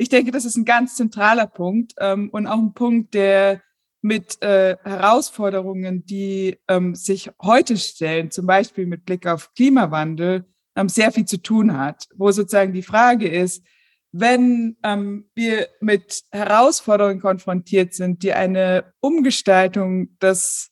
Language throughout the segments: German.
ich denke, das ist ein ganz zentraler Punkt ähm, und auch ein Punkt, der mit äh, Herausforderungen, die ähm, sich heute stellen, zum Beispiel mit Blick auf Klimawandel, ähm, sehr viel zu tun hat, wo sozusagen die Frage ist, wenn ähm, wir mit Herausforderungen konfrontiert sind, die eine Umgestaltung des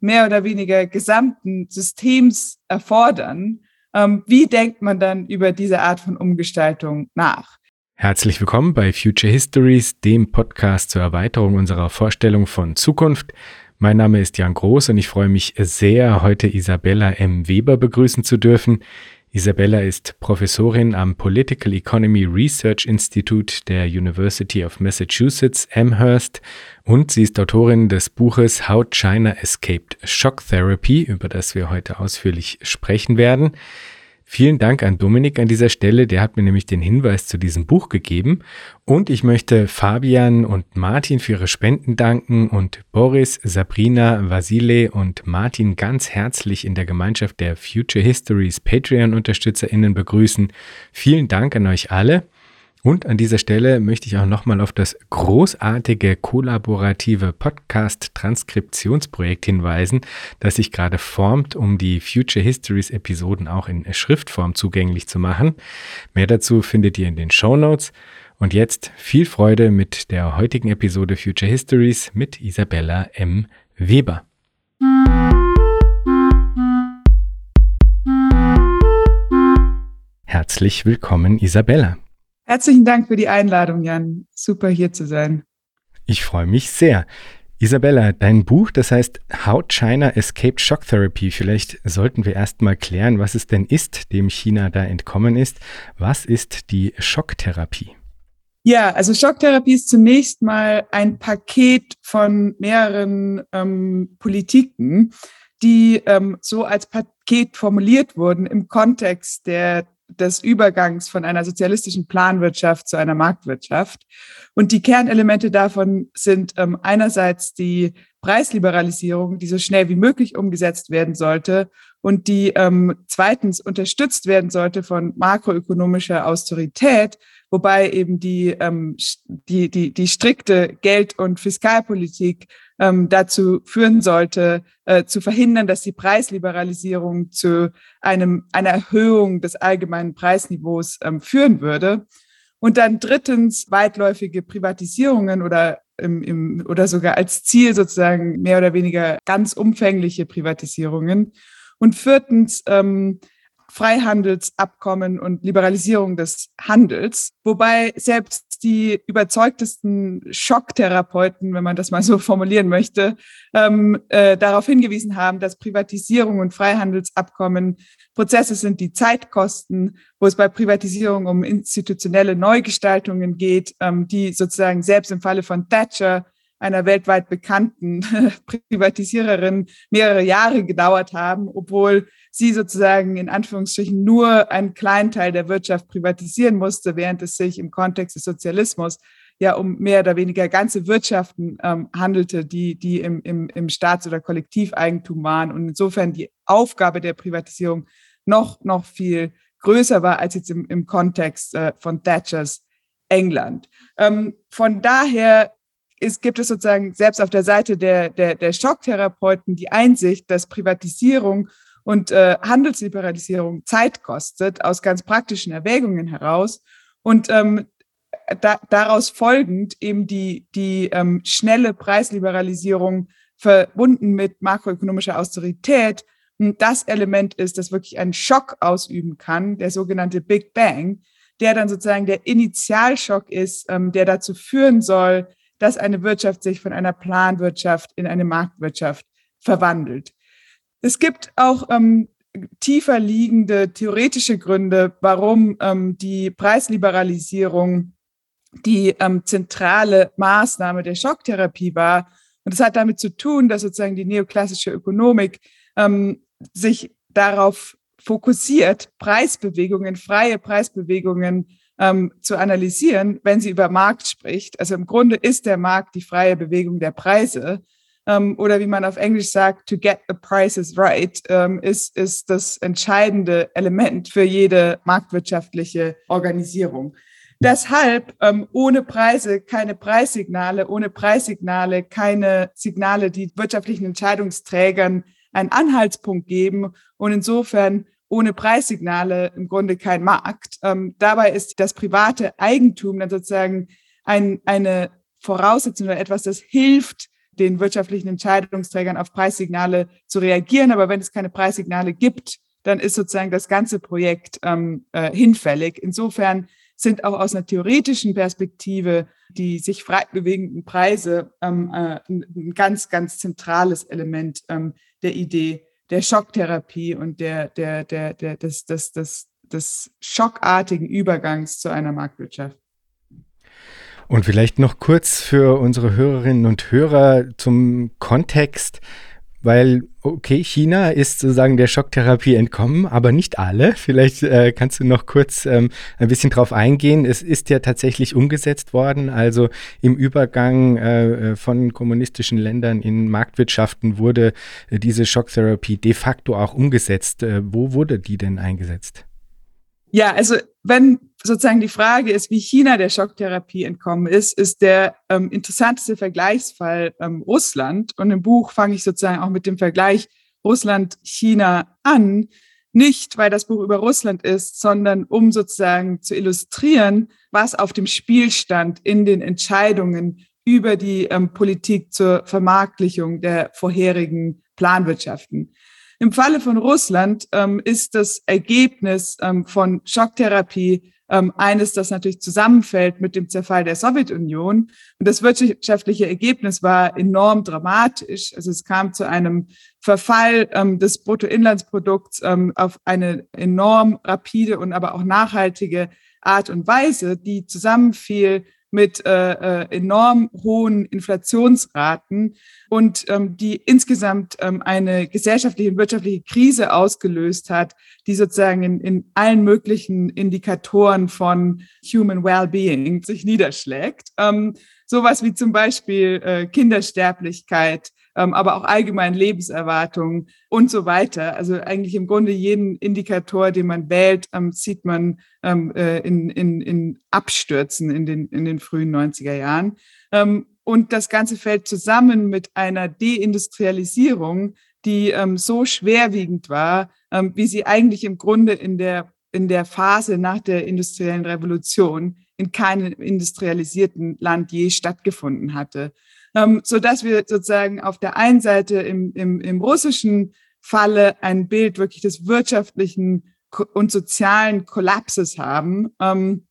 mehr oder weniger gesamten Systems erfordern, ähm, wie denkt man dann über diese Art von Umgestaltung nach? Herzlich willkommen bei Future Histories, dem Podcast zur Erweiterung unserer Vorstellung von Zukunft. Mein Name ist Jan Groß und ich freue mich sehr, heute Isabella M. Weber begrüßen zu dürfen. Isabella ist Professorin am Political Economy Research Institute der University of Massachusetts Amherst und sie ist Autorin des Buches How China Escaped Shock Therapy, über das wir heute ausführlich sprechen werden. Vielen Dank an Dominik an dieser Stelle, der hat mir nämlich den Hinweis zu diesem Buch gegeben. Und ich möchte Fabian und Martin für ihre Spenden danken und Boris, Sabrina, Vasile und Martin ganz herzlich in der Gemeinschaft der Future Histories Patreon-UnterstützerInnen begrüßen. Vielen Dank an euch alle. Und an dieser Stelle möchte ich auch nochmal auf das großartige kollaborative Podcast-Transkriptionsprojekt hinweisen, das sich gerade formt, um die Future Histories Episoden auch in Schriftform zugänglich zu machen. Mehr dazu findet ihr in den Show Notes. Und jetzt viel Freude mit der heutigen Episode Future Histories mit Isabella M. Weber. Herzlich willkommen, Isabella. Herzlichen Dank für die Einladung, Jan. Super hier zu sein. Ich freue mich sehr. Isabella, dein Buch, das heißt How China Escaped Shock Therapy. Vielleicht sollten wir erst mal klären, was es denn ist, dem China da entkommen ist. Was ist die Schocktherapie? Ja, also Schocktherapie ist zunächst mal ein Paket von mehreren ähm, Politiken, die ähm, so als Paket formuliert wurden im Kontext der des Übergangs von einer sozialistischen Planwirtschaft zu einer Marktwirtschaft. Und die Kernelemente davon sind ähm, einerseits die Preisliberalisierung, die so schnell wie möglich umgesetzt werden sollte und die ähm, zweitens unterstützt werden sollte von makroökonomischer Austerität, wobei eben die, ähm, die, die, die strikte Geld- und Fiskalpolitik ähm, dazu führen sollte, äh, zu verhindern, dass die Preisliberalisierung zu einem, einer Erhöhung des allgemeinen Preisniveaus ähm, führen würde. Und dann drittens weitläufige Privatisierungen oder im, im, oder sogar als Ziel sozusagen mehr oder weniger ganz umfängliche Privatisierungen. Und viertens ähm, Freihandelsabkommen und Liberalisierung des Handels, wobei selbst die überzeugtesten Schocktherapeuten, wenn man das mal so formulieren möchte, ähm, äh, darauf hingewiesen haben, dass Privatisierung und Freihandelsabkommen Prozesse sind, die Zeit kosten, wo es bei Privatisierung um institutionelle Neugestaltungen geht, ähm, die sozusagen selbst im Falle von Thatcher einer weltweit bekannten Privatisiererin mehrere Jahre gedauert haben, obwohl sie sozusagen in Anführungsstrichen nur einen kleinen Teil der Wirtschaft privatisieren musste, während es sich im Kontext des Sozialismus ja um mehr oder weniger ganze Wirtschaften ähm, handelte, die, die im, im, im Staats- oder Kollektiveigentum waren. Und insofern die Aufgabe der Privatisierung noch, noch viel größer war als jetzt im, im Kontext äh, von Thatchers England. Ähm, von daher ist, gibt es sozusagen selbst auf der Seite der, der, der Schocktherapeuten die Einsicht, dass Privatisierung und äh, Handelsliberalisierung Zeit kostet, aus ganz praktischen Erwägungen heraus. Und ähm, da, daraus folgend eben die, die ähm, schnelle Preisliberalisierung verbunden mit makroökonomischer Austerität das Element ist, das wirklich einen Schock ausüben kann, der sogenannte Big Bang, der dann sozusagen der Initialschock ist, ähm, der dazu führen soll, dass eine Wirtschaft sich von einer Planwirtschaft in eine Marktwirtschaft verwandelt. Es gibt auch ähm, tiefer liegende theoretische Gründe, warum ähm, die Preisliberalisierung die ähm, zentrale Maßnahme der Schocktherapie war. Und das hat damit zu tun, dass sozusagen die neoklassische Ökonomik ähm, sich darauf fokussiert, Preisbewegungen, freie Preisbewegungen ähm, zu analysieren, wenn sie über Markt spricht. Also im Grunde ist der Markt die freie Bewegung der Preise ähm, oder wie man auf Englisch sagt, to get the prices right, ähm, ist, ist das entscheidende Element für jede marktwirtschaftliche Organisierung. Deshalb ähm, ohne Preise keine Preissignale, ohne Preissignale keine Signale, die wirtschaftlichen Entscheidungsträgern einen Anhaltspunkt geben und insofern ohne Preissignale im Grunde kein Markt. Ähm, dabei ist das private Eigentum dann sozusagen ein, eine Voraussetzung oder etwas, das hilft, den wirtschaftlichen Entscheidungsträgern auf Preissignale zu reagieren. Aber wenn es keine Preissignale gibt, dann ist sozusagen das ganze Projekt ähm, äh, hinfällig. Insofern sind auch aus einer theoretischen Perspektive die sich frei bewegenden Preise ähm, äh, ein ganz, ganz zentrales Element ähm, der Idee der Schocktherapie und der, der, der, der, des, des, des, des schockartigen Übergangs zu einer Marktwirtschaft. Und vielleicht noch kurz für unsere Hörerinnen und Hörer zum Kontext weil, okay, China ist sozusagen der Schocktherapie entkommen, aber nicht alle. Vielleicht äh, kannst du noch kurz ähm, ein bisschen drauf eingehen. Es ist ja tatsächlich umgesetzt worden. Also im Übergang äh, von kommunistischen Ländern in Marktwirtschaften wurde äh, diese Schocktherapie de facto auch umgesetzt. Äh, wo wurde die denn eingesetzt? Ja, also wenn sozusagen die Frage ist, wie China der Schocktherapie entkommen ist, ist der ähm, interessanteste Vergleichsfall ähm, Russland. Und im Buch fange ich sozusagen auch mit dem Vergleich Russland-China an. Nicht, weil das Buch über Russland ist, sondern um sozusagen zu illustrieren, was auf dem Spiel stand in den Entscheidungen über die ähm, Politik zur Vermarktlichung der vorherigen Planwirtschaften. Im Falle von Russland ähm, ist das Ergebnis ähm, von Schocktherapie ähm, eines, das natürlich zusammenfällt mit dem Zerfall der Sowjetunion. Und das wirtschaftliche Ergebnis war enorm dramatisch. Also es kam zu einem Verfall ähm, des Bruttoinlandsprodukts ähm, auf eine enorm rapide und aber auch nachhaltige Art und Weise, die zusammenfiel mit äh, äh, enorm hohen Inflationsraten und ähm, die insgesamt ähm, eine gesellschaftliche und wirtschaftliche Krise ausgelöst hat, die sozusagen in, in allen möglichen Indikatoren von Human Wellbeing sich niederschlägt. Ähm, sowas wie zum Beispiel äh, Kindersterblichkeit, aber auch allgemein Lebenserwartung und so weiter. Also eigentlich im Grunde jeden Indikator, den man wählt, ähm, sieht man ähm, äh, in, in, in Abstürzen in den, in den frühen 90er Jahren. Ähm, und das Ganze fällt zusammen mit einer Deindustrialisierung, die ähm, so schwerwiegend war, ähm, wie sie eigentlich im Grunde in der, in der Phase nach der industriellen Revolution in keinem industrialisierten Land je stattgefunden hatte ähm, so dass wir sozusagen auf der einen Seite im, im, im russischen Falle ein Bild wirklich des wirtschaftlichen und sozialen Kollapses haben, ähm,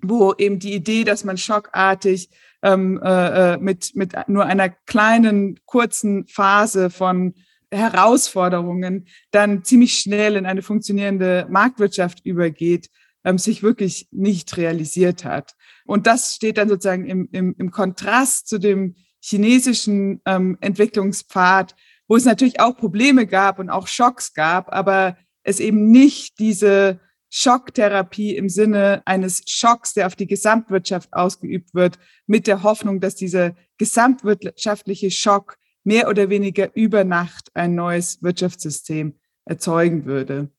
wo eben die Idee, dass man schockartig ähm, äh, äh mit, mit nur einer kleinen, kurzen Phase von Herausforderungen dann ziemlich schnell in eine funktionierende Marktwirtschaft übergeht, ähm, sich wirklich nicht realisiert hat. Und das steht dann sozusagen im, im, im Kontrast zu dem chinesischen ähm, Entwicklungspfad, wo es natürlich auch Probleme gab und auch Schocks gab, aber es eben nicht diese Schocktherapie im Sinne eines Schocks, der auf die Gesamtwirtschaft ausgeübt wird, mit der Hoffnung, dass dieser gesamtwirtschaftliche Schock mehr oder weniger über Nacht ein neues Wirtschaftssystem erzeugen würde.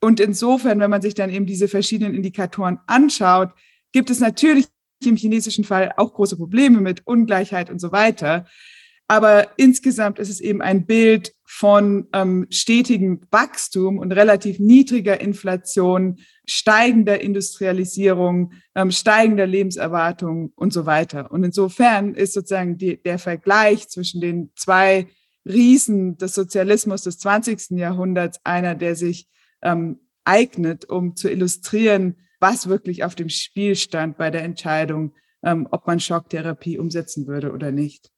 Und insofern, wenn man sich dann eben diese verschiedenen Indikatoren anschaut, gibt es natürlich im chinesischen Fall auch große Probleme mit Ungleichheit und so weiter. Aber insgesamt ist es eben ein Bild von ähm, stetigem Wachstum und relativ niedriger Inflation, steigender Industrialisierung, ähm, steigender Lebenserwartung und so weiter. Und insofern ist sozusagen die, der Vergleich zwischen den zwei Riesen des Sozialismus des 20. Jahrhunderts einer, der sich ähm, eignet, um zu illustrieren, was wirklich auf dem Spiel stand bei der Entscheidung, ähm, ob man Schocktherapie umsetzen würde oder nicht.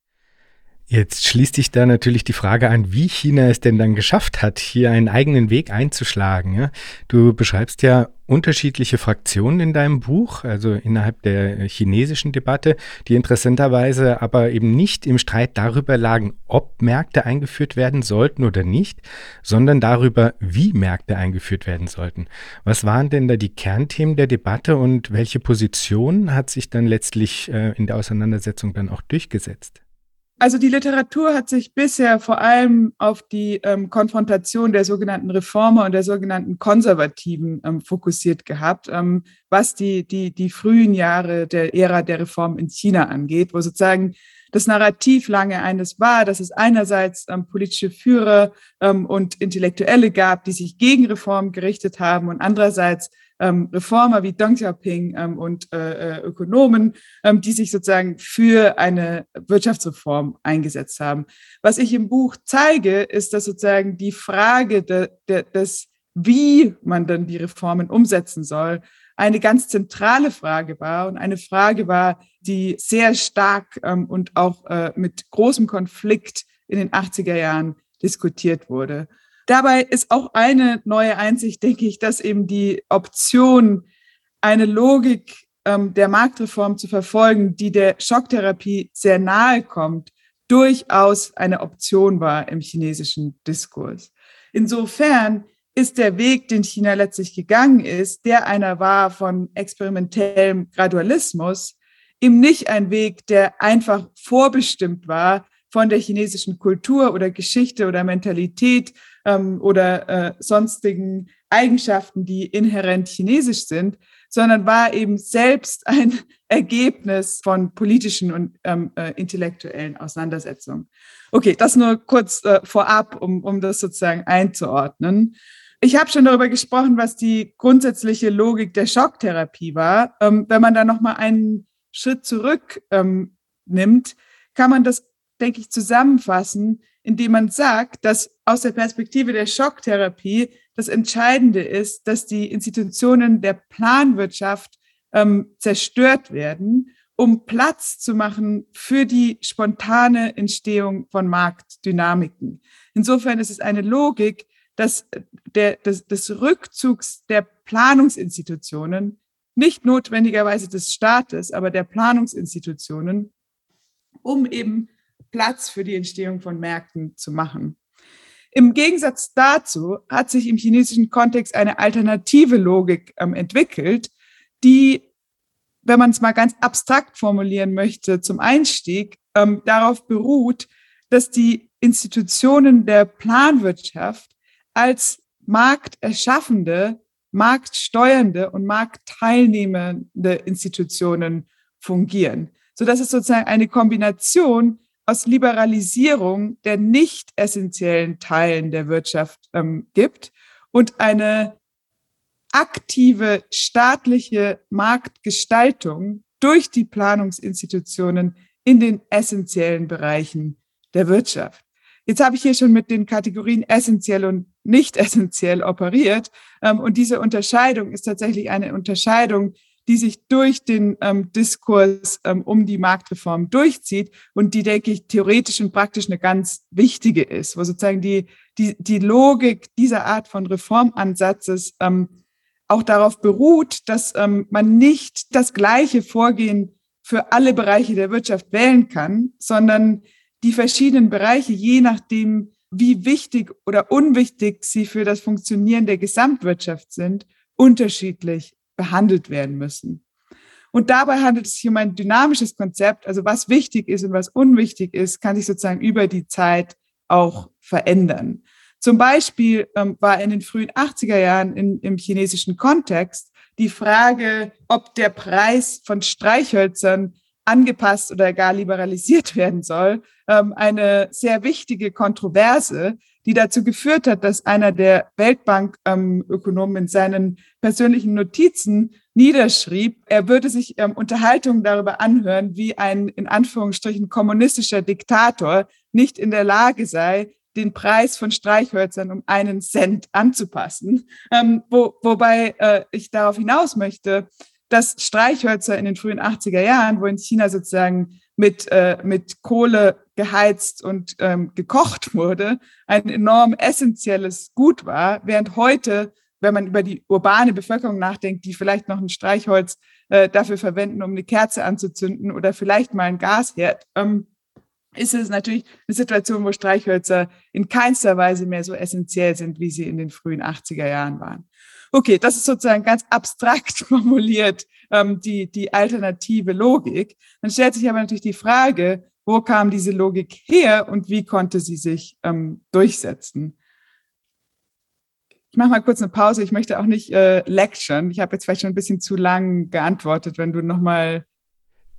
Jetzt schließt sich da natürlich die Frage an, wie China es denn dann geschafft hat, hier einen eigenen Weg einzuschlagen. Du beschreibst ja unterschiedliche Fraktionen in deinem Buch, also innerhalb der chinesischen Debatte, die interessanterweise aber eben nicht im Streit darüber lagen, ob Märkte eingeführt werden sollten oder nicht, sondern darüber, wie Märkte eingeführt werden sollten. Was waren denn da die Kernthemen der Debatte und welche Position hat sich dann letztlich äh, in der Auseinandersetzung dann auch durchgesetzt? Also die Literatur hat sich bisher vor allem auf die ähm, Konfrontation der sogenannten Reformer und der sogenannten Konservativen ähm, fokussiert gehabt, ähm, was die, die, die frühen Jahre der Ära der Reform in China angeht, wo sozusagen das Narrativ lange eines war, dass es einerseits ähm, politische Führer ähm, und Intellektuelle gab, die sich gegen Reform gerichtet haben und andererseits ähm, Reformer wie Deng Xiaoping ähm, und äh, äh, Ökonomen, ähm, die sich sozusagen für eine Wirtschaftsreform eingesetzt haben. Was ich im Buch zeige, ist, dass sozusagen die Frage de, de, des, wie man dann die Reformen umsetzen soll, eine ganz zentrale Frage war und eine Frage war, die sehr stark ähm, und auch äh, mit großem Konflikt in den 80er Jahren diskutiert wurde. Dabei ist auch eine neue Einsicht, denke ich, dass eben die Option, eine Logik ähm, der Marktreform zu verfolgen, die der Schocktherapie sehr nahe kommt, durchaus eine Option war im chinesischen Diskurs. Insofern ist der Weg, den China letztlich gegangen ist, der einer war von experimentellem Gradualismus, eben nicht ein Weg, der einfach vorbestimmt war von der chinesischen Kultur oder Geschichte oder Mentalität ähm, oder äh, sonstigen Eigenschaften, die inhärent chinesisch sind, sondern war eben selbst ein Ergebnis von politischen und ähm, äh, intellektuellen Auseinandersetzungen. Okay, das nur kurz äh, vorab, um, um das sozusagen einzuordnen. Ich habe schon darüber gesprochen, was die grundsätzliche Logik der Schocktherapie war. Ähm, wenn man da noch mal einen Schritt zurück ähm, nimmt, kann man das, denke ich, zusammenfassen indem man sagt, dass aus der Perspektive der Schocktherapie das Entscheidende ist, dass die Institutionen der Planwirtschaft ähm, zerstört werden, um Platz zu machen für die spontane Entstehung von Marktdynamiken. Insofern ist es eine Logik, dass der, des, des Rückzugs der Planungsinstitutionen, nicht notwendigerweise des Staates, aber der Planungsinstitutionen, um eben Platz für die Entstehung von Märkten zu machen. Im Gegensatz dazu hat sich im chinesischen Kontext eine alternative Logik ähm, entwickelt, die, wenn man es mal ganz abstrakt formulieren möchte, zum Einstieg ähm, darauf beruht, dass die Institutionen der Planwirtschaft als markterschaffende, marktsteuernde und marktteilnehmende Institutionen fungieren, so dass es sozusagen eine Kombination aus Liberalisierung der nicht essentiellen Teilen der Wirtschaft ähm, gibt und eine aktive staatliche Marktgestaltung durch die Planungsinstitutionen in den essentiellen Bereichen der Wirtschaft. Jetzt habe ich hier schon mit den Kategorien essentiell und nicht essentiell operiert. Ähm, und diese Unterscheidung ist tatsächlich eine Unterscheidung, die sich durch den ähm, Diskurs ähm, um die Marktreform durchzieht und die, denke ich, theoretisch und praktisch eine ganz wichtige ist, wo sozusagen die, die, die Logik dieser Art von Reformansatzes ähm, auch darauf beruht, dass ähm, man nicht das gleiche Vorgehen für alle Bereiche der Wirtschaft wählen kann, sondern die verschiedenen Bereiche, je nachdem, wie wichtig oder unwichtig sie für das Funktionieren der Gesamtwirtschaft sind, unterschiedlich behandelt werden müssen. Und dabei handelt es sich um ein dynamisches Konzept. Also was wichtig ist und was unwichtig ist, kann sich sozusagen über die Zeit auch verändern. Zum Beispiel ähm, war in den frühen 80er Jahren in, im chinesischen Kontext die Frage, ob der Preis von Streichhölzern angepasst oder gar liberalisiert werden soll, ähm, eine sehr wichtige Kontroverse, die dazu geführt hat, dass einer der Weltbank-Ökonomen in seinen persönlichen Notizen niederschrieb, er würde sich ähm, Unterhaltungen darüber anhören, wie ein in Anführungsstrichen kommunistischer Diktator nicht in der Lage sei, den Preis von Streichhölzern um einen Cent anzupassen. Ähm, wo, wobei äh, ich darauf hinaus möchte, dass Streichhölzer in den frühen 80er Jahren, wo in China sozusagen mit, äh, mit Kohle geheizt und ähm, gekocht wurde, ein enorm essentielles Gut war, während heute, wenn man über die urbane Bevölkerung nachdenkt, die vielleicht noch ein Streichholz äh, dafür verwenden, um eine Kerze anzuzünden oder vielleicht mal ein Gasherd, ähm, ist es natürlich eine Situation, wo Streichhölzer in keinster Weise mehr so essentiell sind, wie sie in den frühen 80er Jahren waren. Okay, das ist sozusagen ganz abstrakt formuliert, ähm, die, die alternative Logik. Dann stellt sich aber natürlich die Frage, wo kam diese Logik her und wie konnte sie sich ähm, durchsetzen. Ich mache mal kurz eine Pause. Ich möchte auch nicht äh, lecturen. Ich habe jetzt vielleicht schon ein bisschen zu lang geantwortet, wenn du nochmal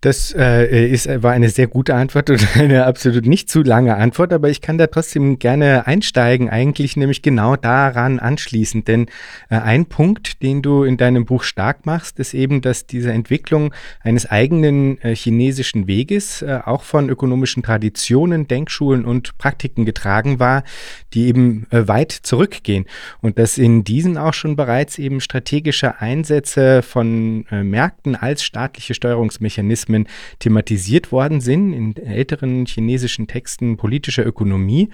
das äh, ist, war eine sehr gute Antwort und eine absolut nicht zu lange Antwort, aber ich kann da trotzdem gerne einsteigen, eigentlich nämlich genau daran anschließend. Denn äh, ein Punkt, den du in deinem Buch stark machst, ist eben, dass diese Entwicklung eines eigenen äh, chinesischen Weges äh, auch von ökonomischen Traditionen, Denkschulen und Praktiken getragen war, die eben äh, weit zurückgehen. Und dass in diesen auch schon bereits eben strategische Einsätze von äh, Märkten als staatliche Steuerungsmechanismen Mechanismen thematisiert worden sind in älteren chinesischen Texten politischer Ökonomie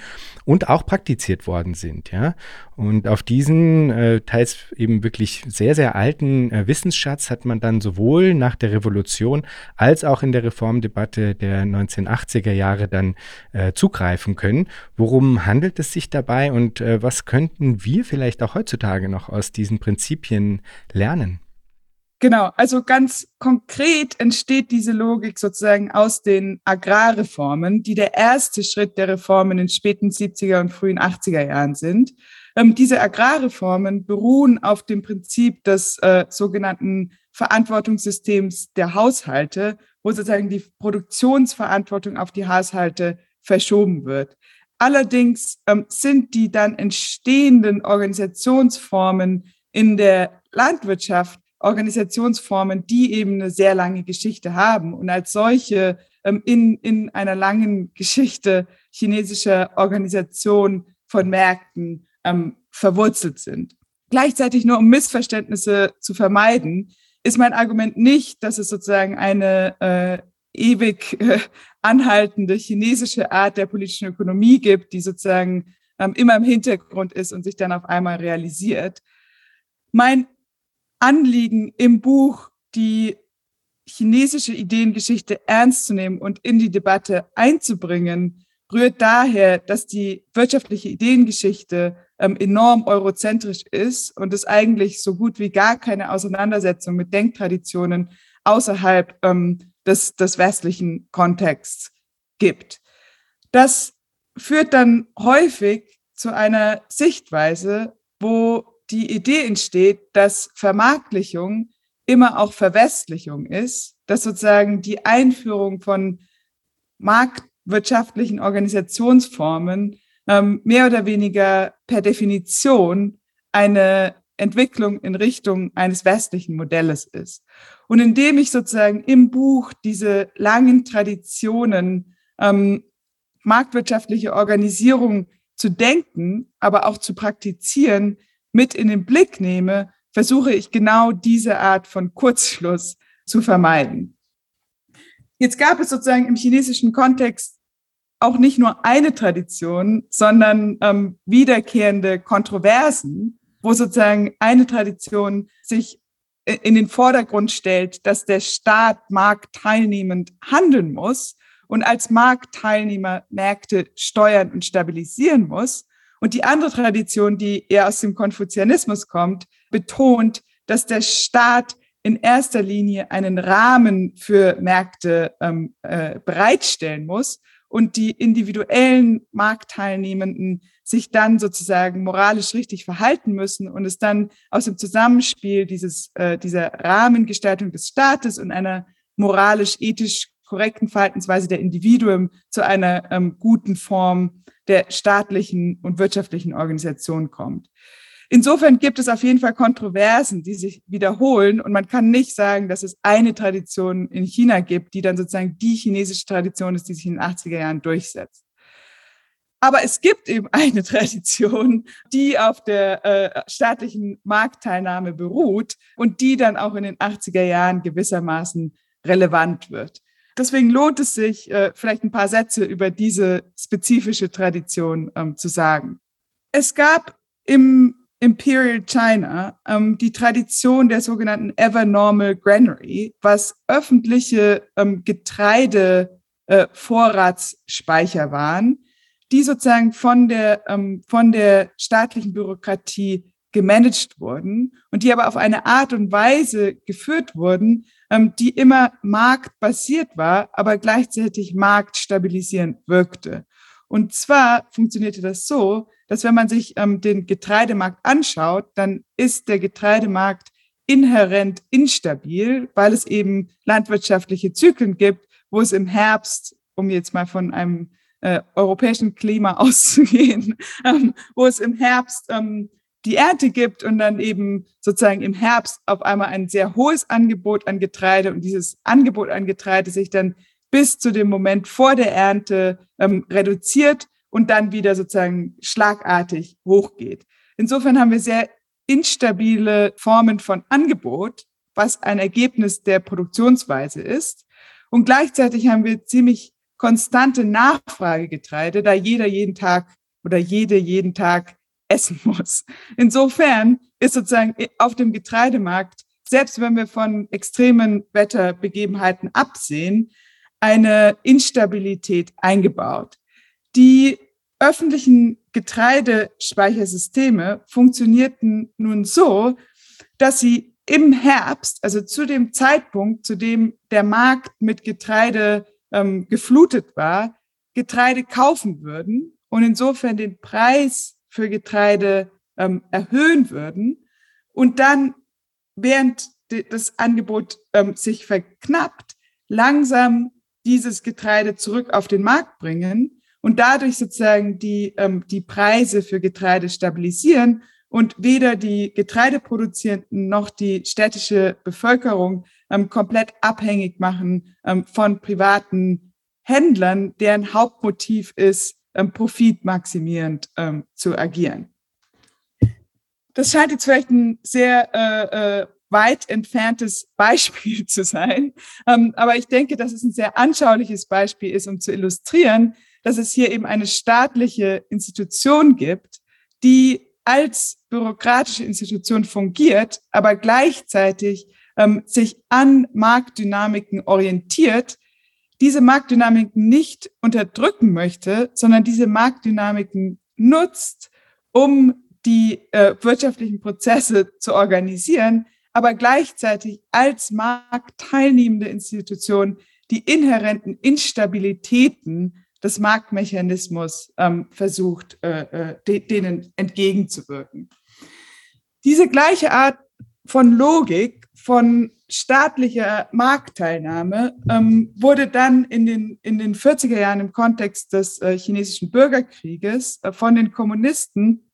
und auch praktiziert worden sind. Ja? Und auf diesen äh, teils eben wirklich sehr, sehr alten äh, Wissensschatz hat man dann sowohl nach der Revolution als auch in der Reformdebatte der 1980er Jahre dann äh, zugreifen können. Worum handelt es sich dabei und äh, was könnten wir vielleicht auch heutzutage noch aus diesen Prinzipien lernen? Genau, also ganz konkret entsteht diese Logik sozusagen aus den Agrarreformen, die der erste Schritt der Reformen in späten 70er und frühen 80er Jahren sind. Ähm, diese Agrarreformen beruhen auf dem Prinzip des äh, sogenannten Verantwortungssystems der Haushalte, wo sozusagen die Produktionsverantwortung auf die Haushalte verschoben wird. Allerdings ähm, sind die dann entstehenden Organisationsformen in der Landwirtschaft Organisationsformen, die eben eine sehr lange Geschichte haben und als solche ähm, in, in einer langen Geschichte chinesischer Organisation von Märkten ähm, verwurzelt sind. Gleichzeitig nur um Missverständnisse zu vermeiden, ist mein Argument nicht, dass es sozusagen eine äh, ewig äh, anhaltende chinesische Art der politischen Ökonomie gibt, die sozusagen ähm, immer im Hintergrund ist und sich dann auf einmal realisiert. Mein Anliegen im Buch, die chinesische Ideengeschichte ernst zu nehmen und in die Debatte einzubringen, rührt daher, dass die wirtschaftliche Ideengeschichte ähm, enorm eurozentrisch ist und es eigentlich so gut wie gar keine Auseinandersetzung mit Denktraditionen außerhalb ähm, des, des westlichen Kontexts gibt. Das führt dann häufig zu einer Sichtweise, wo die Idee entsteht, dass Vermarktlichung immer auch Verwestlichung ist, dass sozusagen die Einführung von marktwirtschaftlichen Organisationsformen ähm, mehr oder weniger per Definition eine Entwicklung in Richtung eines westlichen Modells ist. Und indem ich sozusagen im Buch diese langen Traditionen, ähm, marktwirtschaftliche Organisierung zu denken, aber auch zu praktizieren, mit in den Blick nehme, versuche ich genau diese Art von Kurzschluss zu vermeiden. Jetzt gab es sozusagen im chinesischen Kontext auch nicht nur eine Tradition, sondern ähm, wiederkehrende Kontroversen, wo sozusagen eine Tradition sich in den Vordergrund stellt, dass der Staat marktteilnehmend handeln muss und als Marktteilnehmer Märkte steuern und stabilisieren muss. Und die andere Tradition, die eher aus dem Konfuzianismus kommt, betont, dass der Staat in erster Linie einen Rahmen für Märkte ähm, äh, bereitstellen muss und die individuellen Marktteilnehmenden sich dann sozusagen moralisch richtig verhalten müssen und es dann aus dem Zusammenspiel dieses, äh, dieser Rahmengestaltung des Staates und einer moralisch-ethisch korrekten Verhaltensweise der Individuen zu einer ähm, guten Form der staatlichen und wirtschaftlichen Organisation kommt. Insofern gibt es auf jeden Fall Kontroversen, die sich wiederholen. Und man kann nicht sagen, dass es eine Tradition in China gibt, die dann sozusagen die chinesische Tradition ist, die sich in den 80er Jahren durchsetzt. Aber es gibt eben eine Tradition, die auf der äh, staatlichen Marktteilnahme beruht und die dann auch in den 80er Jahren gewissermaßen relevant wird. Deswegen lohnt es sich, äh, vielleicht ein paar Sätze über diese spezifische Tradition ähm, zu sagen. Es gab im Imperial China ähm, die Tradition der sogenannten Evernormal Granary, was öffentliche ähm, Getreidevorratsspeicher äh, waren, die sozusagen von der, ähm, von der staatlichen Bürokratie gemanagt wurden und die aber auf eine Art und Weise geführt wurden, die immer marktbasiert war, aber gleichzeitig marktstabilisierend wirkte. Und zwar funktionierte das so, dass wenn man sich ähm, den Getreidemarkt anschaut, dann ist der Getreidemarkt inhärent instabil, weil es eben landwirtschaftliche Zyklen gibt, wo es im Herbst, um jetzt mal von einem äh, europäischen Klima auszugehen, ähm, wo es im Herbst ähm, die Ernte gibt und dann eben sozusagen im Herbst auf einmal ein sehr hohes Angebot an Getreide und dieses Angebot an Getreide sich dann bis zu dem Moment vor der Ernte ähm, reduziert und dann wieder sozusagen schlagartig hochgeht. Insofern haben wir sehr instabile Formen von Angebot, was ein Ergebnis der Produktionsweise ist. Und gleichzeitig haben wir ziemlich konstante Nachfragegetreide, da jeder jeden Tag oder jede jeden Tag essen muss. Insofern ist sozusagen auf dem Getreidemarkt, selbst wenn wir von extremen Wetterbegebenheiten absehen, eine Instabilität eingebaut. Die öffentlichen Getreidespeichersysteme funktionierten nun so, dass sie im Herbst, also zu dem Zeitpunkt, zu dem der Markt mit Getreide ähm, geflutet war, Getreide kaufen würden und insofern den Preis für Getreide ähm, erhöhen würden. Und dann, während das Angebot ähm, sich verknappt, langsam dieses Getreide zurück auf den Markt bringen und dadurch sozusagen die, ähm, die Preise für Getreide stabilisieren und weder die Getreideproduzierenden noch die städtische Bevölkerung ähm, komplett abhängig machen ähm, von privaten Händlern, deren Hauptmotiv ist, ähm, profitmaximierend ähm, zu agieren. Das scheint jetzt vielleicht ein sehr äh, äh, weit entferntes Beispiel zu sein. Ähm, aber ich denke, dass es ein sehr anschauliches Beispiel ist, um zu illustrieren, dass es hier eben eine staatliche Institution gibt, die als bürokratische Institution fungiert, aber gleichzeitig ähm, sich an Marktdynamiken orientiert, diese Marktdynamiken nicht unterdrücken möchte, sondern diese Marktdynamiken nutzt, um die äh, wirtschaftlichen Prozesse zu organisieren, aber gleichzeitig als marktteilnehmende Institution die inhärenten Instabilitäten des Marktmechanismus ähm, versucht, äh, äh, denen entgegenzuwirken. Diese gleiche Art von Logik, von staatlicher Marktteilnahme ähm, wurde dann in den, in den 40er Jahren im Kontext des äh, chinesischen Bürgerkrieges äh, von den Kommunisten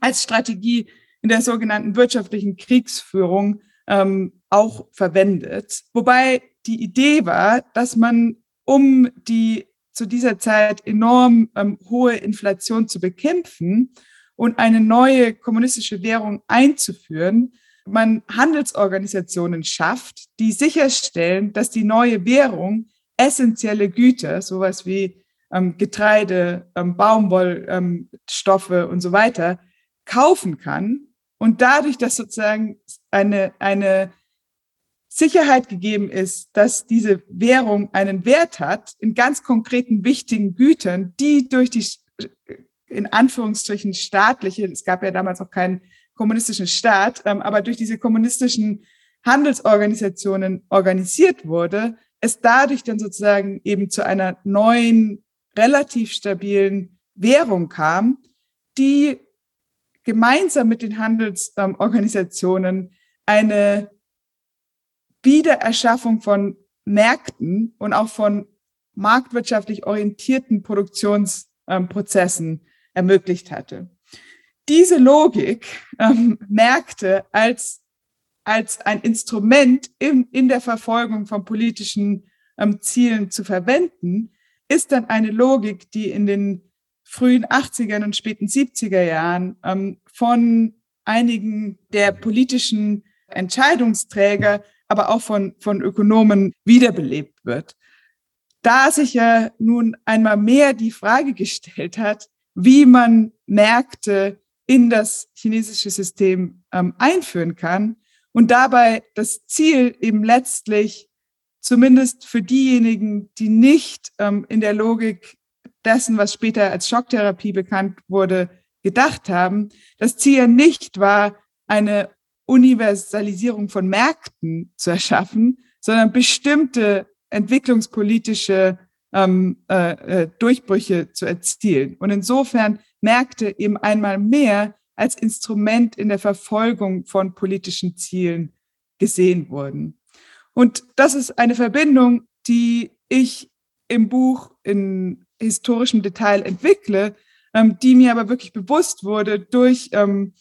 als Strategie in der sogenannten wirtschaftlichen Kriegsführung ähm, auch verwendet. Wobei die Idee war, dass man, um die zu dieser Zeit enorm ähm, hohe Inflation zu bekämpfen und eine neue kommunistische Währung einzuführen, man Handelsorganisationen schafft, die sicherstellen, dass die neue Währung essentielle Güter, sowas wie ähm, Getreide, ähm, Baumwollstoffe ähm, und so weiter, kaufen kann und dadurch, dass sozusagen eine, eine Sicherheit gegeben ist, dass diese Währung einen Wert hat in ganz konkreten wichtigen Gütern, die durch die in Anführungsstrichen staatliche, es gab ja damals noch keinen kommunistischen Staat, ähm, aber durch diese kommunistischen Handelsorganisationen organisiert wurde, es dadurch dann sozusagen eben zu einer neuen, relativ stabilen Währung kam, die gemeinsam mit den Handelsorganisationen eine Wiedererschaffung von Märkten und auch von marktwirtschaftlich orientierten Produktionsprozessen ermöglicht hatte. Diese Logik, ähm, Märkte als, als ein Instrument in, in der Verfolgung von politischen ähm, Zielen zu verwenden, ist dann eine Logik, die in den frühen 80er und späten 70er Jahren ähm, von einigen der politischen Entscheidungsträger, aber auch von, von Ökonomen wiederbelebt wird. Da sich ja nun einmal mehr die Frage gestellt hat, wie man Märkte in das chinesische System ähm, einführen kann und dabei das Ziel eben letztlich zumindest für diejenigen, die nicht ähm, in der Logik dessen, was später als Schocktherapie bekannt wurde, gedacht haben. Das Ziel nicht war, eine Universalisierung von Märkten zu erschaffen, sondern bestimmte entwicklungspolitische ähm, äh, äh, Durchbrüche zu erzielen. Und insofern Märkte eben einmal mehr als Instrument in der Verfolgung von politischen Zielen gesehen wurden. Und das ist eine Verbindung, die ich im Buch in historischem Detail entwickle, ähm, die mir aber wirklich bewusst wurde durch ähm,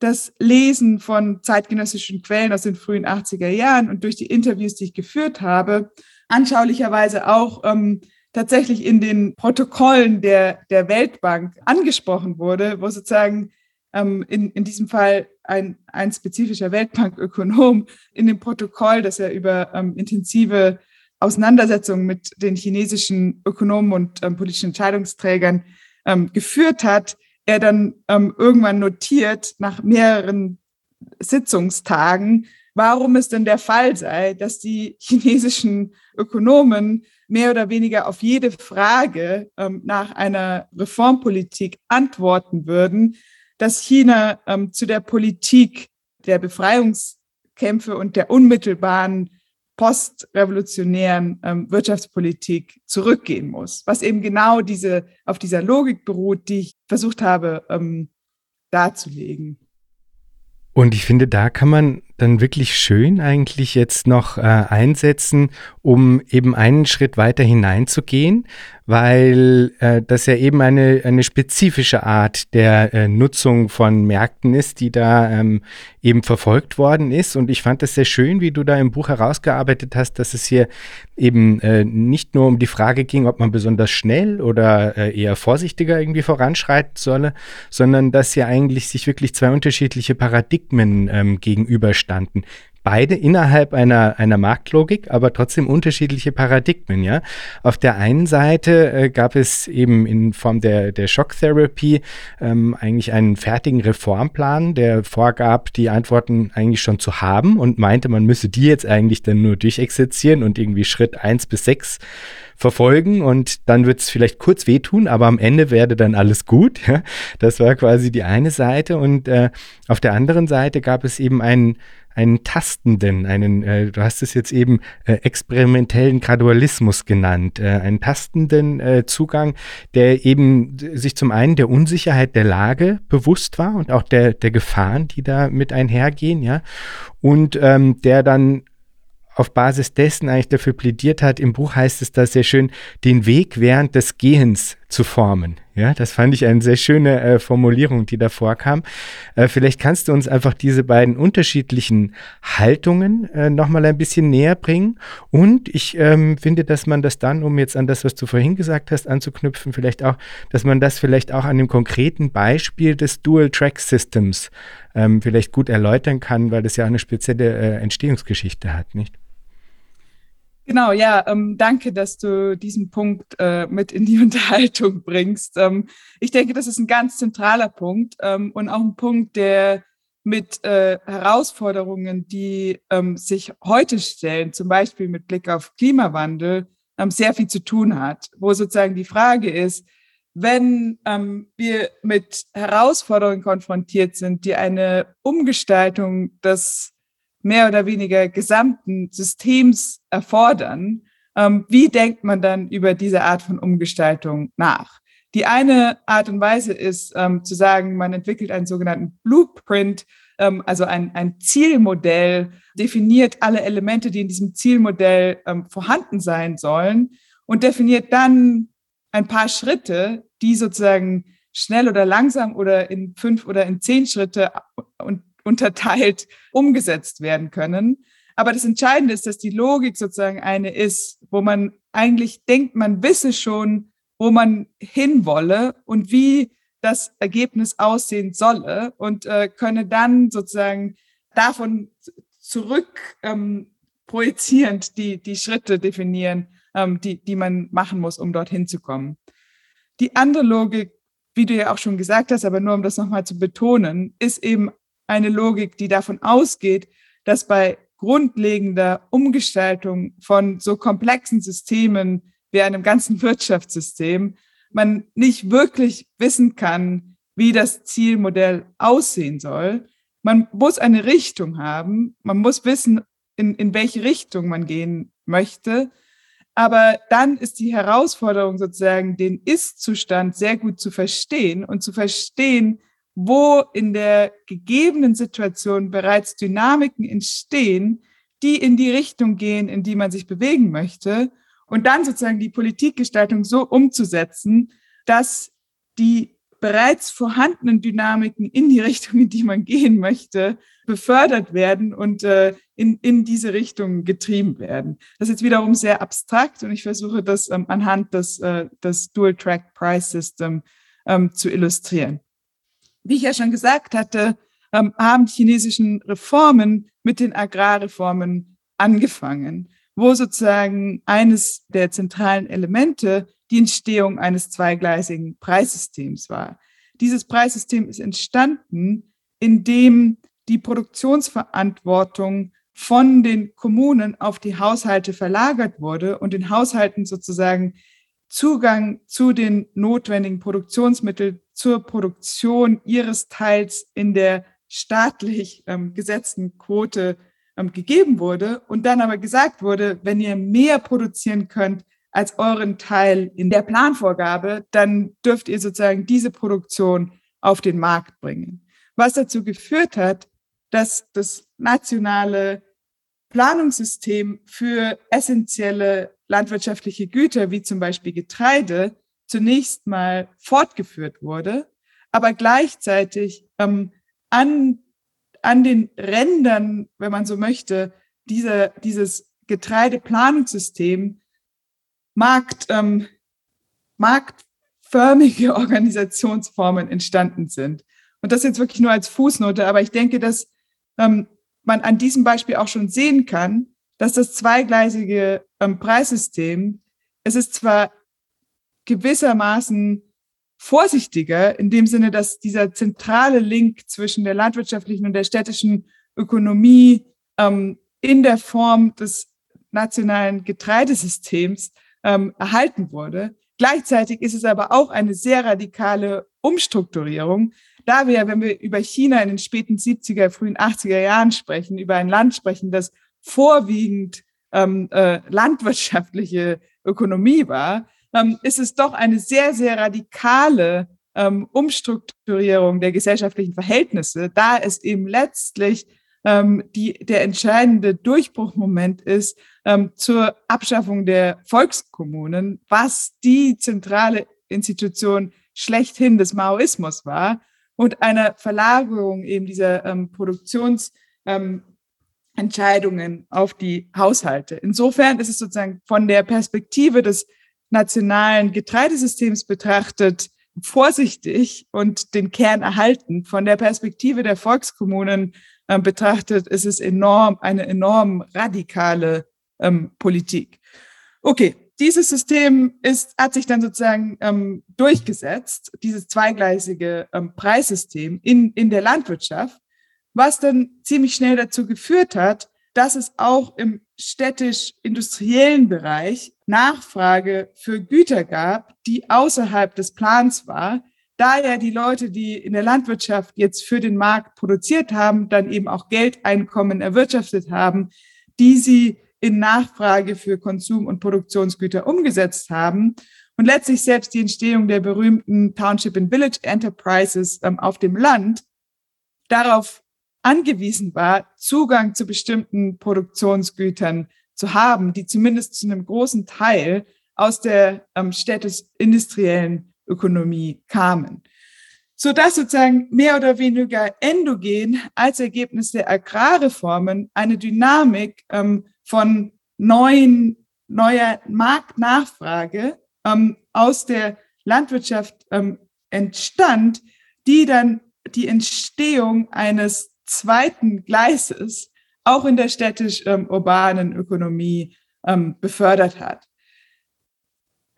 das Lesen von zeitgenössischen Quellen aus den frühen 80er Jahren und durch die Interviews, die ich geführt habe, anschaulicherweise auch ähm, tatsächlich in den Protokollen der, der Weltbank angesprochen wurde, wo sozusagen ähm, in, in diesem Fall ein, ein spezifischer Weltbankökonom in dem Protokoll, das er über ähm, intensive Auseinandersetzungen mit den chinesischen Ökonomen und ähm, politischen Entscheidungsträgern ähm, geführt hat, er dann ähm, irgendwann notiert nach mehreren Sitzungstagen, warum es denn der Fall sei, dass die chinesischen Ökonomen mehr oder weniger auf jede Frage ähm, nach einer Reformpolitik antworten würden, dass China ähm, zu der Politik der Befreiungskämpfe und der unmittelbaren postrevolutionären ähm, Wirtschaftspolitik zurückgehen muss, was eben genau diese auf dieser Logik beruht, die ich versucht habe ähm, darzulegen. Und ich finde, da kann man dann wirklich schön eigentlich jetzt noch äh, einsetzen, um eben einen Schritt weiter hineinzugehen, weil äh, das ja eben eine, eine spezifische Art der äh, Nutzung von Märkten ist, die da ähm, eben verfolgt worden ist. Und ich fand das sehr schön, wie du da im Buch herausgearbeitet hast, dass es hier eben äh, nicht nur um die Frage ging, ob man besonders schnell oder äh, eher vorsichtiger irgendwie voranschreiten solle, sondern dass ja eigentlich sich wirklich zwei unterschiedliche Paradigmen ähm, gegenüberstehen standen. Beide innerhalb einer, einer Marktlogik, aber trotzdem unterschiedliche Paradigmen, ja. Auf der einen Seite äh, gab es eben in Form der, der Schocktherapie ähm, eigentlich einen fertigen Reformplan, der vorgab, die Antworten eigentlich schon zu haben und meinte, man müsse die jetzt eigentlich dann nur durchexerzieren und irgendwie Schritt eins bis sechs verfolgen und dann wird es vielleicht kurz wehtun, aber am Ende werde dann alles gut. Ja? Das war quasi die eine Seite und äh, auf der anderen Seite gab es eben einen einen tastenden, einen, äh, du hast es jetzt eben äh, experimentellen Gradualismus genannt, äh, einen tastenden äh, Zugang, der eben sich zum einen der Unsicherheit der Lage bewusst war und auch der, der Gefahren, die da mit einhergehen, ja, und ähm, der dann auf Basis dessen eigentlich dafür plädiert hat, im Buch heißt es da sehr schön, den Weg während des Gehens zu formen. Ja, das fand ich eine sehr schöne äh, Formulierung, die da vorkam. Äh, vielleicht kannst du uns einfach diese beiden unterschiedlichen Haltungen äh, nochmal ein bisschen näher bringen. Und ich ähm, finde, dass man das dann, um jetzt an das, was du vorhin gesagt hast, anzuknüpfen, vielleicht auch, dass man das vielleicht auch an dem konkreten Beispiel des Dual Track Systems ähm, vielleicht gut erläutern kann, weil das ja eine spezielle äh, Entstehungsgeschichte hat, nicht? Genau, ja, ähm, danke, dass du diesen Punkt äh, mit in die Unterhaltung bringst. Ähm, ich denke, das ist ein ganz zentraler Punkt ähm, und auch ein Punkt, der mit äh, Herausforderungen, die ähm, sich heute stellen, zum Beispiel mit Blick auf Klimawandel, ähm, sehr viel zu tun hat, wo sozusagen die Frage ist, wenn ähm, wir mit Herausforderungen konfrontiert sind, die eine Umgestaltung des mehr oder weniger gesamten Systems erfordern, ähm, wie denkt man dann über diese Art von Umgestaltung nach? Die eine Art und Weise ist ähm, zu sagen, man entwickelt einen sogenannten Blueprint, ähm, also ein, ein Zielmodell, definiert alle Elemente, die in diesem Zielmodell ähm, vorhanden sein sollen und definiert dann ein paar Schritte, die sozusagen schnell oder langsam oder in fünf oder in zehn Schritte unterteilt umgesetzt werden können. Aber das Entscheidende ist, dass die Logik sozusagen eine ist, wo man eigentlich denkt, man wisse schon, wo man hinwolle und wie das Ergebnis aussehen solle und äh, könne dann sozusagen davon zurück ähm, projizierend die, die Schritte definieren, ähm, die, die man machen muss, um dorthin zu kommen. Die andere Logik, wie du ja auch schon gesagt hast, aber nur um das nochmal zu betonen, ist eben eine Logik, die davon ausgeht, dass bei grundlegender Umgestaltung von so komplexen Systemen wie einem ganzen Wirtschaftssystem man nicht wirklich wissen kann, wie das Zielmodell aussehen soll. Man muss eine Richtung haben. Man muss wissen, in, in welche Richtung man gehen möchte. Aber dann ist die Herausforderung sozusagen, den Ist-Zustand sehr gut zu verstehen und zu verstehen, wo in der gegebenen Situation bereits Dynamiken entstehen, die in die Richtung gehen, in die man sich bewegen möchte. Und dann sozusagen die Politikgestaltung so umzusetzen, dass die bereits vorhandenen Dynamiken in die Richtung, in die man gehen möchte, befördert werden und äh, in, in diese Richtung getrieben werden. Das ist jetzt wiederum sehr abstrakt und ich versuche das ähm, anhand des, äh, des Dual-Track Price System ähm, zu illustrieren. Wie ich ja schon gesagt hatte, ähm, haben die chinesischen Reformen mit den Agrarreformen angefangen, wo sozusagen eines der zentralen Elemente die Entstehung eines zweigleisigen Preissystems war. Dieses Preissystem ist entstanden, indem die Produktionsverantwortung von den Kommunen auf die Haushalte verlagert wurde und den Haushalten sozusagen Zugang zu den notwendigen Produktionsmitteln zur Produktion ihres Teils in der staatlich ähm, gesetzten Quote ähm, gegeben wurde und dann aber gesagt wurde, wenn ihr mehr produzieren könnt, als euren Teil in der Planvorgabe, dann dürft ihr sozusagen diese Produktion auf den Markt bringen. Was dazu geführt hat, dass das nationale Planungssystem für essentielle landwirtschaftliche Güter, wie zum Beispiel Getreide, zunächst mal fortgeführt wurde, aber gleichzeitig ähm, an, an den Rändern, wenn man so möchte, dieser, dieses Getreideplanungssystem Markt, ähm, marktförmige Organisationsformen entstanden sind. Und das jetzt wirklich nur als Fußnote, aber ich denke, dass ähm, man an diesem Beispiel auch schon sehen kann, dass das zweigleisige ähm, Preissystem, es ist zwar gewissermaßen vorsichtiger in dem Sinne, dass dieser zentrale Link zwischen der landwirtschaftlichen und der städtischen Ökonomie ähm, in der Form des nationalen Getreidesystems ähm, erhalten wurde. Gleichzeitig ist es aber auch eine sehr radikale Umstrukturierung, da wir, wenn wir über China in den späten 70er, frühen 80er Jahren sprechen, über ein Land sprechen, das vorwiegend ähm, äh, landwirtschaftliche Ökonomie war, ähm, ist es doch eine sehr, sehr radikale ähm, Umstrukturierung der gesellschaftlichen Verhältnisse, da es eben letztlich ähm, die, der entscheidende Durchbruchmoment ist ähm, zur Abschaffung der Volkskommunen, was die zentrale Institution schlechthin des Maoismus war und einer Verlagerung eben dieser ähm, Produktionsentscheidungen ähm, auf die Haushalte. Insofern ist es sozusagen von der Perspektive des nationalen Getreidesystems betrachtet vorsichtig und den Kern erhalten. Von der Perspektive der Volkskommunen betrachtet, ist es enorm, eine enorm radikale ähm, Politik. Okay, dieses System ist, hat sich dann sozusagen ähm, durchgesetzt, dieses zweigleisige ähm, Preissystem in, in der Landwirtschaft, was dann ziemlich schnell dazu geführt hat, dass es auch im städtisch-industriellen Bereich Nachfrage für Güter gab, die außerhalb des Plans war, da ja die Leute, die in der Landwirtschaft jetzt für den Markt produziert haben, dann eben auch Geldeinkommen erwirtschaftet haben, die sie in Nachfrage für Konsum- und Produktionsgüter umgesetzt haben. Und letztlich selbst die Entstehung der berühmten Township and Village Enterprises ähm, auf dem Land darauf angewiesen war, Zugang zu bestimmten Produktionsgütern zu haben, die zumindest zu einem großen Teil aus der ähm, städtisch-industriellen Ökonomie kamen. Sodass sozusagen mehr oder weniger endogen als Ergebnis der Agrarreformen eine Dynamik ähm, von neuen, neuer Marktnachfrage ähm, aus der Landwirtschaft ähm, entstand, die dann die Entstehung eines zweiten Gleises auch in der städtisch-urbanen ähm, Ökonomie ähm, befördert hat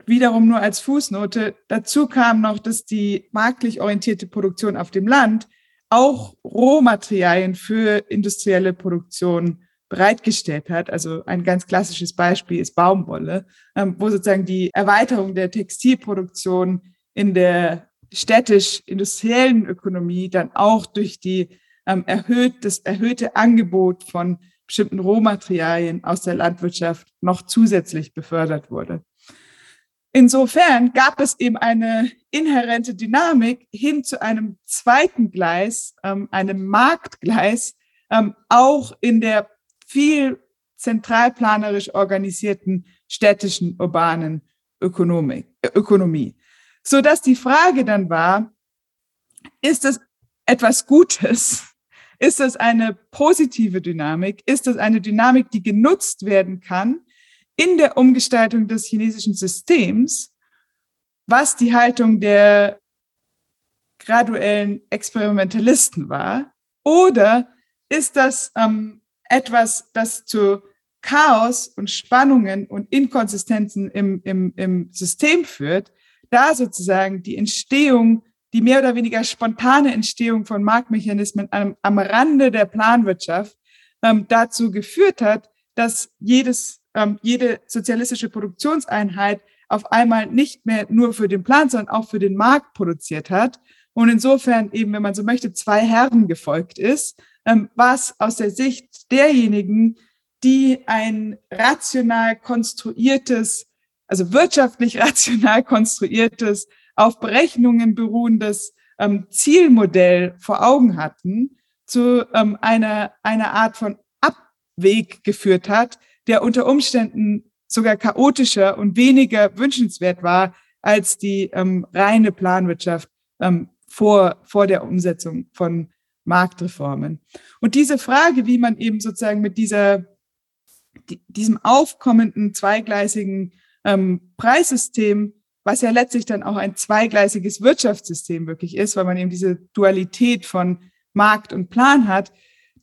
wiederum nur als Fußnote. Dazu kam noch, dass die marktlich orientierte Produktion auf dem Land auch Rohmaterialien für industrielle Produktion bereitgestellt hat. Also ein ganz klassisches Beispiel ist Baumwolle, ähm, wo sozusagen die Erweiterung der Textilproduktion in der städtisch-industriellen Ökonomie dann auch durch die ähm, erhöht, das erhöhte Angebot von bestimmten Rohmaterialien aus der Landwirtschaft noch zusätzlich befördert wurde. Insofern gab es eben eine inhärente Dynamik hin zu einem zweiten Gleis, ähm, einem Marktgleis, ähm, auch in der viel zentralplanerisch organisierten städtischen urbanen Ökonomik, Ökonomie. So dass die Frage dann war, ist es etwas Gutes? Ist es eine positive Dynamik? Ist es eine Dynamik, die genutzt werden kann in der Umgestaltung des chinesischen Systems, was die Haltung der graduellen Experimentalisten war? Oder ist das ähm, etwas, das zu Chaos und Spannungen und Inkonsistenzen im, im, im System führt, da sozusagen die Entstehung, die mehr oder weniger spontane Entstehung von Marktmechanismen am, am Rande der Planwirtschaft ähm, dazu geführt hat, dass jedes, ähm, jede sozialistische Produktionseinheit auf einmal nicht mehr nur für den Plan, sondern auch für den Markt produziert hat. Und insofern eben, wenn man so möchte, zwei Herren gefolgt ist, ähm, was aus der Sicht derjenigen, die ein rational konstruiertes, also wirtschaftlich rational konstruiertes, auf Berechnungen beruhendes ähm, Zielmodell vor Augen hatten, zu ähm, einer, einer Art von Abweg geführt hat, der unter Umständen sogar chaotischer und weniger wünschenswert war als die ähm, reine Planwirtschaft ähm, vor, vor der Umsetzung von Marktreformen. Und diese Frage, wie man eben sozusagen mit dieser diesem aufkommenden zweigleisigen ähm, Preissystem, was ja letztlich dann auch ein zweigleisiges Wirtschaftssystem wirklich ist, weil man eben diese Dualität von Markt und Plan hat,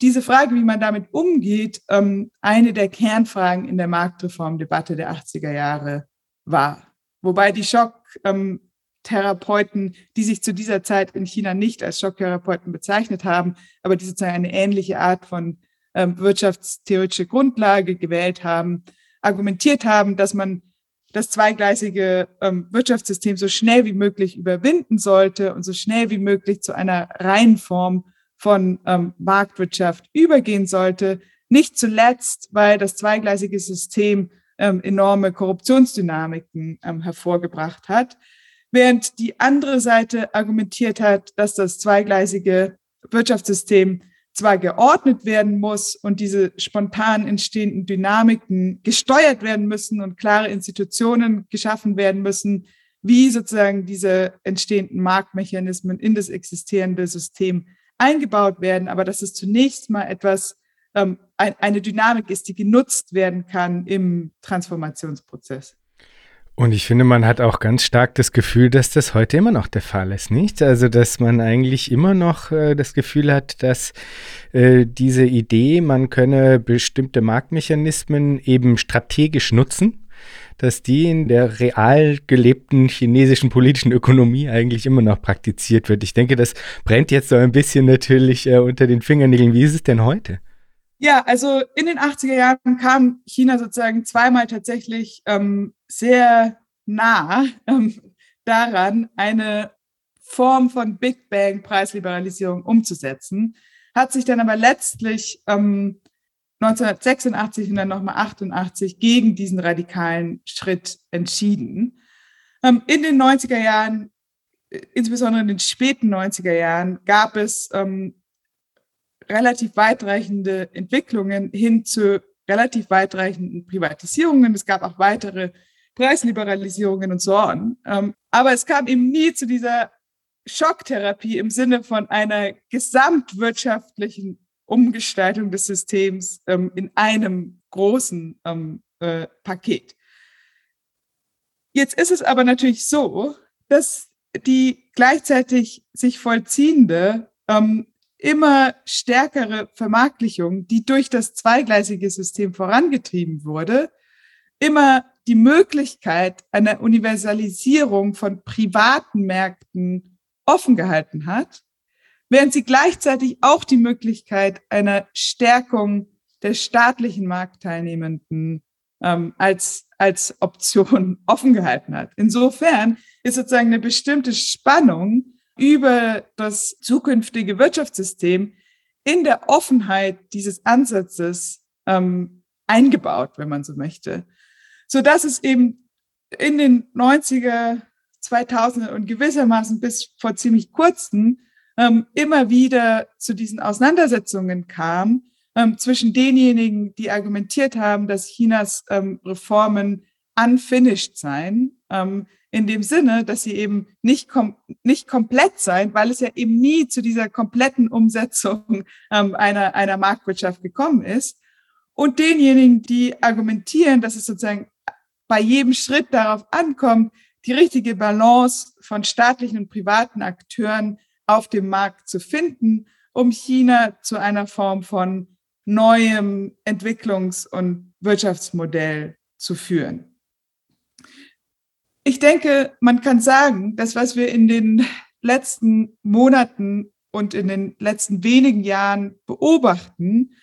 diese Frage, wie man damit umgeht, ähm, eine der Kernfragen in der Marktreformdebatte der 80er Jahre war. Wobei die Schocktherapeuten, ähm, die sich zu dieser Zeit in China nicht als Schocktherapeuten bezeichnet haben, aber die sozusagen eine ähnliche Art von ähm, wirtschaftstheoretische Grundlage gewählt haben, argumentiert haben, dass man das zweigleisige ähm, Wirtschaftssystem so schnell wie möglich überwinden sollte und so schnell wie möglich zu einer reinen Form von ähm, Marktwirtschaft übergehen sollte. Nicht zuletzt, weil das zweigleisige System ähm, enorme Korruptionsdynamiken ähm, hervorgebracht hat, während die andere Seite argumentiert hat, dass das zweigleisige Wirtschaftssystem zwar geordnet werden muss und diese spontan entstehenden Dynamiken gesteuert werden müssen und klare Institutionen geschaffen werden müssen, wie sozusagen diese entstehenden Marktmechanismen in das existierende System eingebaut werden, aber dass es zunächst mal etwas, ähm, ein, eine Dynamik ist, die genutzt werden kann im Transformationsprozess. Und ich finde, man hat auch ganz stark das Gefühl, dass das heute immer noch der Fall ist, nicht? Also, dass man eigentlich immer noch äh, das Gefühl hat, dass äh, diese Idee, man könne bestimmte Marktmechanismen eben strategisch nutzen, dass die in der real gelebten chinesischen politischen Ökonomie eigentlich immer noch praktiziert wird. Ich denke, das brennt jetzt so ein bisschen natürlich äh, unter den Fingernägeln. Wie ist es denn heute? Ja, also in den 80er Jahren kam China sozusagen zweimal tatsächlich ähm, sehr nah ähm, daran, eine Form von Big Bang Preisliberalisierung umzusetzen, hat sich dann aber letztlich ähm, 1986 und dann nochmal 88 gegen diesen radikalen Schritt entschieden. Ähm, in den 90er Jahren, äh, insbesondere in den späten 90er Jahren, gab es ähm, relativ weitreichende Entwicklungen hin zu relativ weitreichenden Privatisierungen. Es gab auch weitere Preisliberalisierungen und so on. Ähm, aber es kam eben nie zu dieser Schocktherapie im Sinne von einer gesamtwirtschaftlichen Umgestaltung des Systems ähm, in einem großen ähm, äh, Paket. Jetzt ist es aber natürlich so, dass die gleichzeitig sich vollziehende ähm, immer stärkere Vermarktlichung, die durch das zweigleisige System vorangetrieben wurde, immer die Möglichkeit einer Universalisierung von privaten Märkten offen gehalten hat, während sie gleichzeitig auch die Möglichkeit einer Stärkung der staatlichen Marktteilnehmenden ähm, als, als Option offen gehalten hat. Insofern ist sozusagen eine bestimmte Spannung über das zukünftige Wirtschaftssystem in der Offenheit dieses Ansatzes ähm, eingebaut, wenn man so möchte. So dass es eben in den 90er, 2000er und gewissermaßen bis vor ziemlich kurzem ähm, immer wieder zu diesen Auseinandersetzungen kam ähm, zwischen denjenigen, die argumentiert haben, dass Chinas ähm, Reformen unfinished seien, ähm, in dem Sinne, dass sie eben nicht, kom nicht komplett seien, weil es ja eben nie zu dieser kompletten Umsetzung ähm, einer, einer Marktwirtschaft gekommen ist. Und denjenigen, die argumentieren, dass es sozusagen bei jedem Schritt darauf ankommt, die richtige Balance von staatlichen und privaten Akteuren auf dem Markt zu finden, um China zu einer Form von neuem Entwicklungs- und Wirtschaftsmodell zu führen. Ich denke, man kann sagen, dass was wir in den letzten Monaten und in den letzten wenigen Jahren beobachten,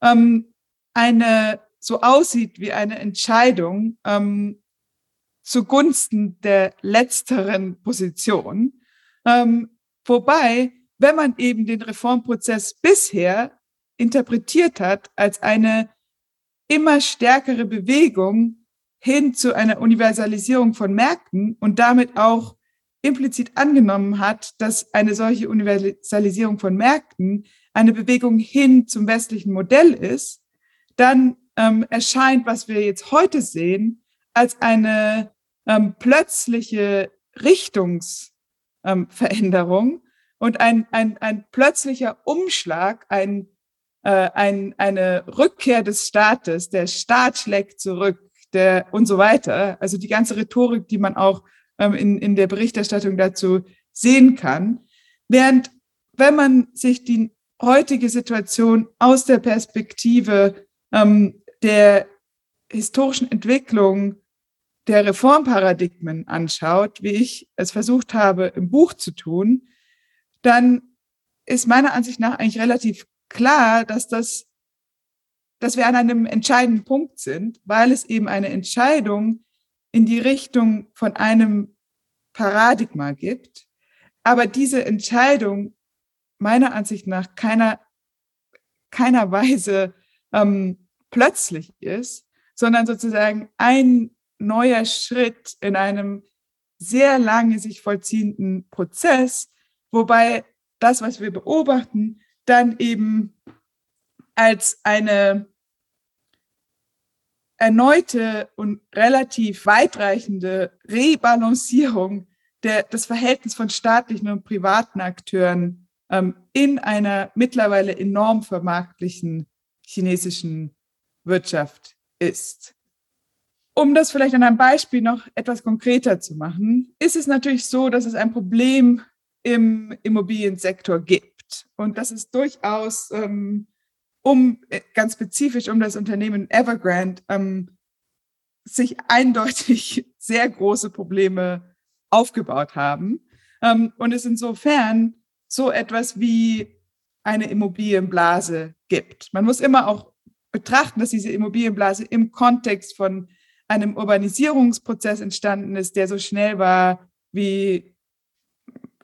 ähm, eine so aussieht wie eine Entscheidung ähm, zugunsten der letzteren Position. Ähm, wobei, wenn man eben den Reformprozess bisher interpretiert hat als eine immer stärkere Bewegung hin zu einer Universalisierung von Märkten und damit auch implizit angenommen hat, dass eine solche Universalisierung von Märkten eine Bewegung hin zum westlichen Modell ist, dann ähm, erscheint, was wir jetzt heute sehen, als eine ähm, plötzliche Richtungsveränderung ähm, und ein, ein, ein plötzlicher Umschlag, ein, äh, ein, eine Rückkehr des Staates. Der Staat schlägt zurück der und so weiter. Also die ganze Rhetorik, die man auch ähm, in, in der Berichterstattung dazu sehen kann. Während wenn man sich die heutige Situation aus der Perspektive ähm, der historischen Entwicklung der Reformparadigmen anschaut, wie ich es versucht habe im Buch zu tun, dann ist meiner Ansicht nach eigentlich relativ klar, dass das dass wir an einem entscheidenden Punkt sind, weil es eben eine Entscheidung in die Richtung von einem Paradigma gibt, aber diese Entscheidung meiner Ansicht nach keiner, keiner Weise ähm, plötzlich ist, sondern sozusagen ein neuer Schritt in einem sehr lange sich vollziehenden Prozess, wobei das, was wir beobachten, dann eben als eine erneute und relativ weitreichende Rebalancierung der, des Verhältnisses von staatlichen und privaten Akteuren ähm, in einer mittlerweile enorm vermarktlichen chinesischen Wirtschaft ist. Um das vielleicht an einem Beispiel noch etwas konkreter zu machen, ist es natürlich so, dass es ein Problem im Immobiliensektor gibt und dass es durchaus ähm, um äh, ganz spezifisch um das Unternehmen Evergrande ähm, sich eindeutig sehr große Probleme aufgebaut haben ähm, und es insofern so etwas wie eine Immobilienblase gibt. Man muss immer auch betrachten, dass diese Immobilienblase im Kontext von einem Urbanisierungsprozess entstanden ist, der so schnell war wie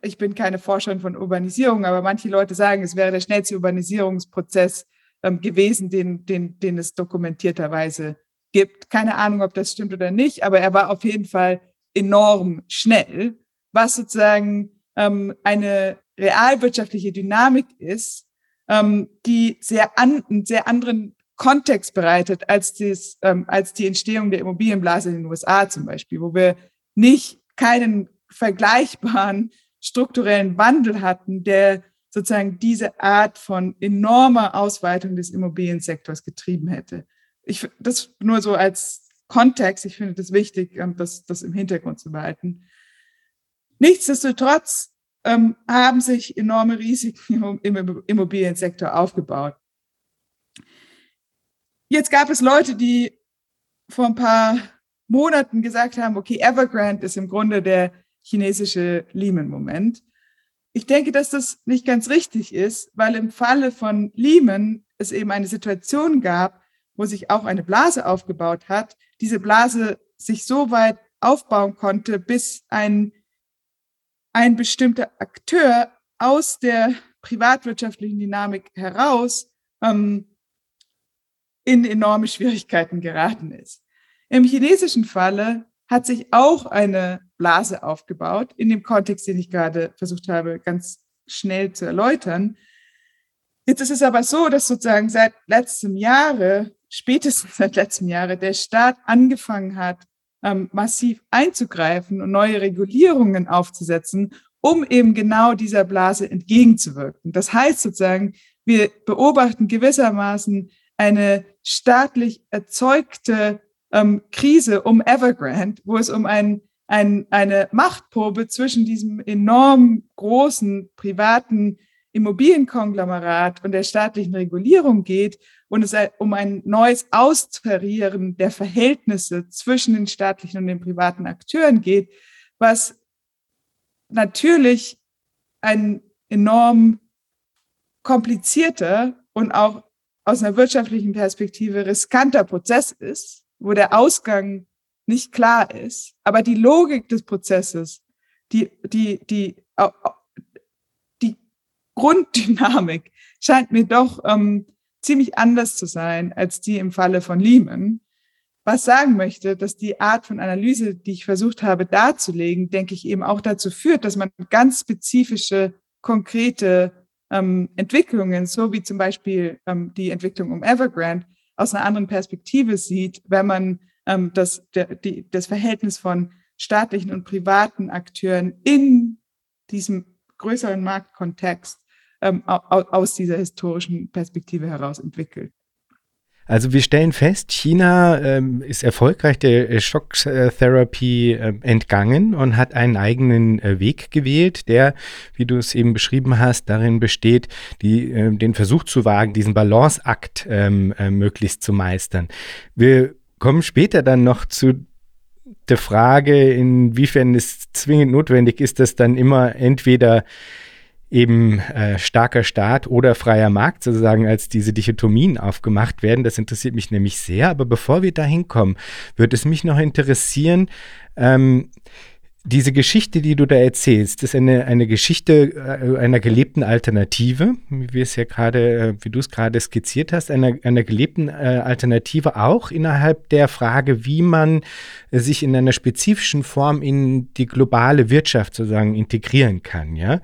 ich bin keine Forscherin von Urbanisierung, aber manche Leute sagen, es wäre der schnellste Urbanisierungsprozess ähm, gewesen, den, den, den es dokumentierterweise gibt. Keine Ahnung, ob das stimmt oder nicht, aber er war auf jeden Fall enorm schnell, was sozusagen ähm, eine realwirtschaftliche Dynamik ist, ähm, die sehr, an, einen sehr anderen Kontext bereitet als, dies, ähm, als die Entstehung der Immobilienblase in den USA zum Beispiel, wo wir nicht keinen vergleichbaren strukturellen Wandel hatten, der sozusagen diese Art von enormer Ausweitung des Immobiliensektors getrieben hätte. Ich, das nur so als Kontext. Ich finde das wichtig, ähm, das, das im Hintergrund zu behalten. Nichtsdestotrotz ähm, haben sich enorme Risiken im Immobiliensektor aufgebaut. Jetzt gab es Leute, die vor ein paar Monaten gesagt haben, okay, Evergrande ist im Grunde der chinesische Lehman-Moment. Ich denke, dass das nicht ganz richtig ist, weil im Falle von Lehman es eben eine Situation gab, wo sich auch eine Blase aufgebaut hat, diese Blase sich so weit aufbauen konnte, bis ein, ein bestimmter Akteur aus der privatwirtschaftlichen Dynamik heraus ähm, in enorme Schwierigkeiten geraten ist. Im chinesischen Falle hat sich auch eine Blase aufgebaut, in dem Kontext, den ich gerade versucht habe, ganz schnell zu erläutern. Jetzt ist es aber so, dass sozusagen seit letztem Jahre, spätestens seit letztem Jahre, der Staat angefangen hat, ähm, massiv einzugreifen und neue Regulierungen aufzusetzen, um eben genau dieser Blase entgegenzuwirken. Das heißt sozusagen, wir beobachten gewissermaßen eine staatlich erzeugte ähm, Krise um Evergrande, wo es um ein, ein, eine Machtprobe zwischen diesem enorm großen privaten Immobilienkonglomerat und der staatlichen Regulierung geht und es um ein neues Austarieren der Verhältnisse zwischen den staatlichen und den privaten Akteuren geht, was natürlich ein enorm komplizierter und auch aus einer wirtschaftlichen Perspektive riskanter Prozess ist, wo der Ausgang nicht klar ist, aber die Logik des Prozesses, die, die, die, die Grunddynamik scheint mir doch ähm, ziemlich anders zu sein als die im Falle von Lehman. Was sagen möchte, dass die Art von Analyse, die ich versucht habe darzulegen, denke ich eben auch dazu führt, dass man ganz spezifische, konkrete ähm, Entwicklungen, so wie zum Beispiel ähm, die Entwicklung um Evergrande, aus einer anderen Perspektive sieht, wenn man ähm, das, der, die, das Verhältnis von staatlichen und privaten Akteuren in diesem größeren Marktkontext ähm, aus dieser historischen Perspektive heraus entwickelt. Also wir stellen fest, China ähm, ist erfolgreich der Schocktherapie äh, entgangen und hat einen eigenen äh, Weg gewählt, der, wie du es eben beschrieben hast, darin besteht, die, äh, den Versuch zu wagen, diesen Balanceakt ähm, äh, möglichst zu meistern. Wir kommen später dann noch zu der Frage, inwiefern es zwingend notwendig ist, dass dann immer entweder eben äh, starker Staat oder freier Markt sozusagen als diese Dichotomien aufgemacht werden. Das interessiert mich nämlich sehr. Aber bevor wir da hinkommen, würde es mich noch interessieren, ähm, diese Geschichte, die du da erzählst, ist eine, eine Geschichte äh, einer gelebten Alternative, wie es ja gerade, äh, wie du es gerade skizziert hast, einer, einer gelebten äh, Alternative auch innerhalb der Frage, wie man sich in einer spezifischen Form in die globale Wirtschaft sozusagen integrieren kann, ja.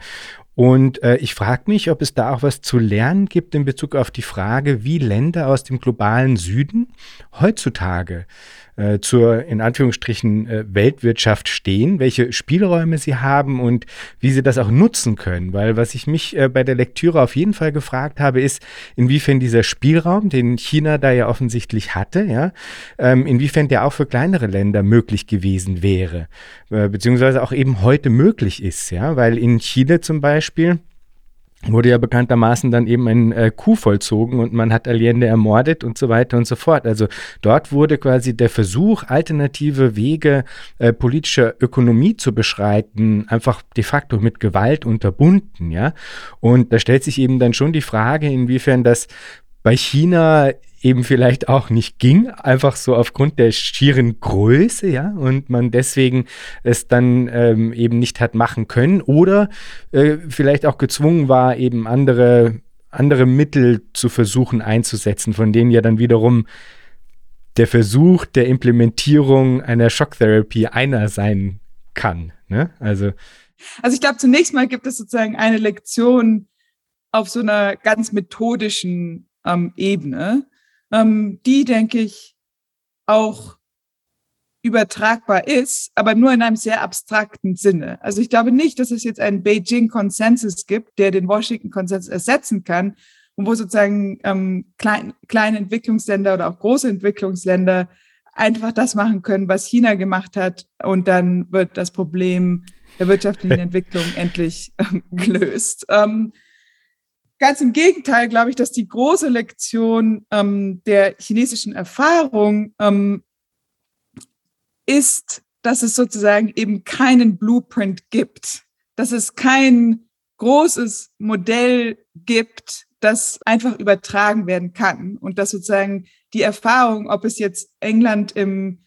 Und äh, ich frage mich, ob es da auch was zu lernen gibt in Bezug auf die Frage, wie Länder aus dem globalen Süden heutzutage äh, zur in Anführungsstrichen äh, Weltwirtschaft stehen, welche Spielräume sie haben und wie sie das auch nutzen können. Weil was ich mich äh, bei der Lektüre auf jeden Fall gefragt habe, ist, inwiefern dieser Spielraum, den China da ja offensichtlich hatte, ja, ähm, inwiefern der auch für kleinere Länder möglich gewesen wäre, äh, beziehungsweise auch eben heute möglich ist, ja, weil in Chile zum Beispiel wurde ja bekanntermaßen dann eben ein äh, Coup vollzogen und man hat Allende ermordet und so weiter und so fort. Also dort wurde quasi der Versuch, alternative Wege äh, politischer Ökonomie zu beschreiten, einfach de facto mit Gewalt unterbunden, ja. Und da stellt sich eben dann schon die Frage, inwiefern das bei China eben vielleicht auch nicht ging, einfach so aufgrund der schieren Größe, ja, und man deswegen es dann ähm, eben nicht hat machen können oder äh, vielleicht auch gezwungen war, eben andere, andere Mittel zu versuchen einzusetzen, von denen ja dann wiederum der Versuch der Implementierung einer Schocktherapie einer sein kann. Ne? Also, also ich glaube, zunächst mal gibt es sozusagen eine Lektion auf so einer ganz methodischen ähm, Ebene, ähm, die, denke ich, auch übertragbar ist, aber nur in einem sehr abstrakten Sinne. Also ich glaube nicht, dass es jetzt einen Beijing-Konsensus gibt, der den Washington-Konsensus ersetzen kann und wo sozusagen ähm, klein, kleine Entwicklungsländer oder auch große Entwicklungsländer einfach das machen können, was China gemacht hat und dann wird das Problem der wirtschaftlichen Entwicklung endlich ähm, gelöst. Ähm, Ganz im Gegenteil glaube ich, dass die große Lektion ähm, der chinesischen Erfahrung ähm, ist, dass es sozusagen eben keinen Blueprint gibt, dass es kein großes Modell gibt, das einfach übertragen werden kann und dass sozusagen die Erfahrung, ob es jetzt England im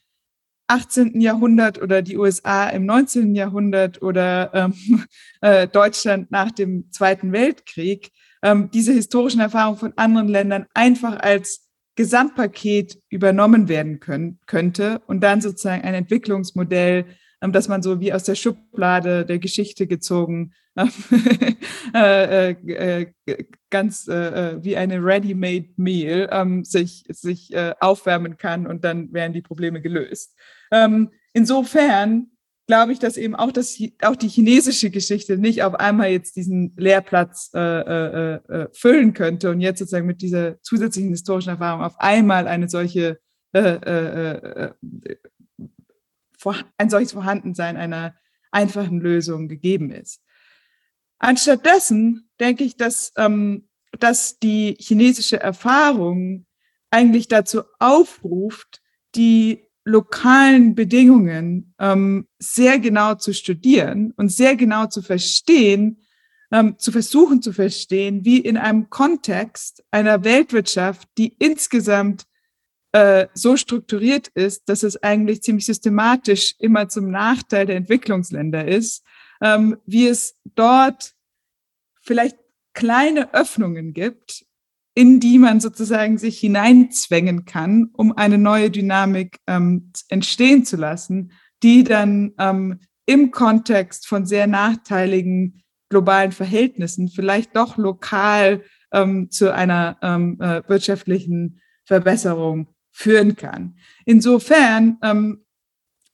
18. Jahrhundert oder die USA im 19. Jahrhundert oder ähm, äh, Deutschland nach dem Zweiten Weltkrieg, ähm, diese historischen Erfahrungen von anderen Ländern einfach als Gesamtpaket übernommen werden können, könnte und dann sozusagen ein Entwicklungsmodell, ähm, das man so wie aus der Schublade der Geschichte gezogen äh, äh, ganz äh, wie eine ready-made Meal ähm, sich, sich äh, aufwärmen kann und dann werden die Probleme gelöst. Ähm, insofern glaube ich, dass eben auch, das, auch die chinesische Geschichte nicht auf einmal jetzt diesen Lehrplatz äh, äh, äh, füllen könnte und jetzt sozusagen mit dieser zusätzlichen historischen Erfahrung auf einmal eine solche, äh, äh, äh, vor, ein solches Vorhandensein einer einfachen Lösung gegeben ist. Anstattdessen denke ich, dass, ähm, dass die chinesische Erfahrung eigentlich dazu aufruft, die lokalen Bedingungen ähm, sehr genau zu studieren und sehr genau zu verstehen, ähm, zu versuchen zu verstehen, wie in einem Kontext einer Weltwirtschaft, die insgesamt äh, so strukturiert ist, dass es eigentlich ziemlich systematisch immer zum Nachteil der Entwicklungsländer ist, ähm, wie es dort vielleicht kleine Öffnungen gibt, in die man sozusagen sich hineinzwängen kann, um eine neue Dynamik ähm, entstehen zu lassen, die dann ähm, im Kontext von sehr nachteiligen globalen Verhältnissen vielleicht doch lokal ähm, zu einer ähm, äh, wirtschaftlichen Verbesserung führen kann. Insofern ähm,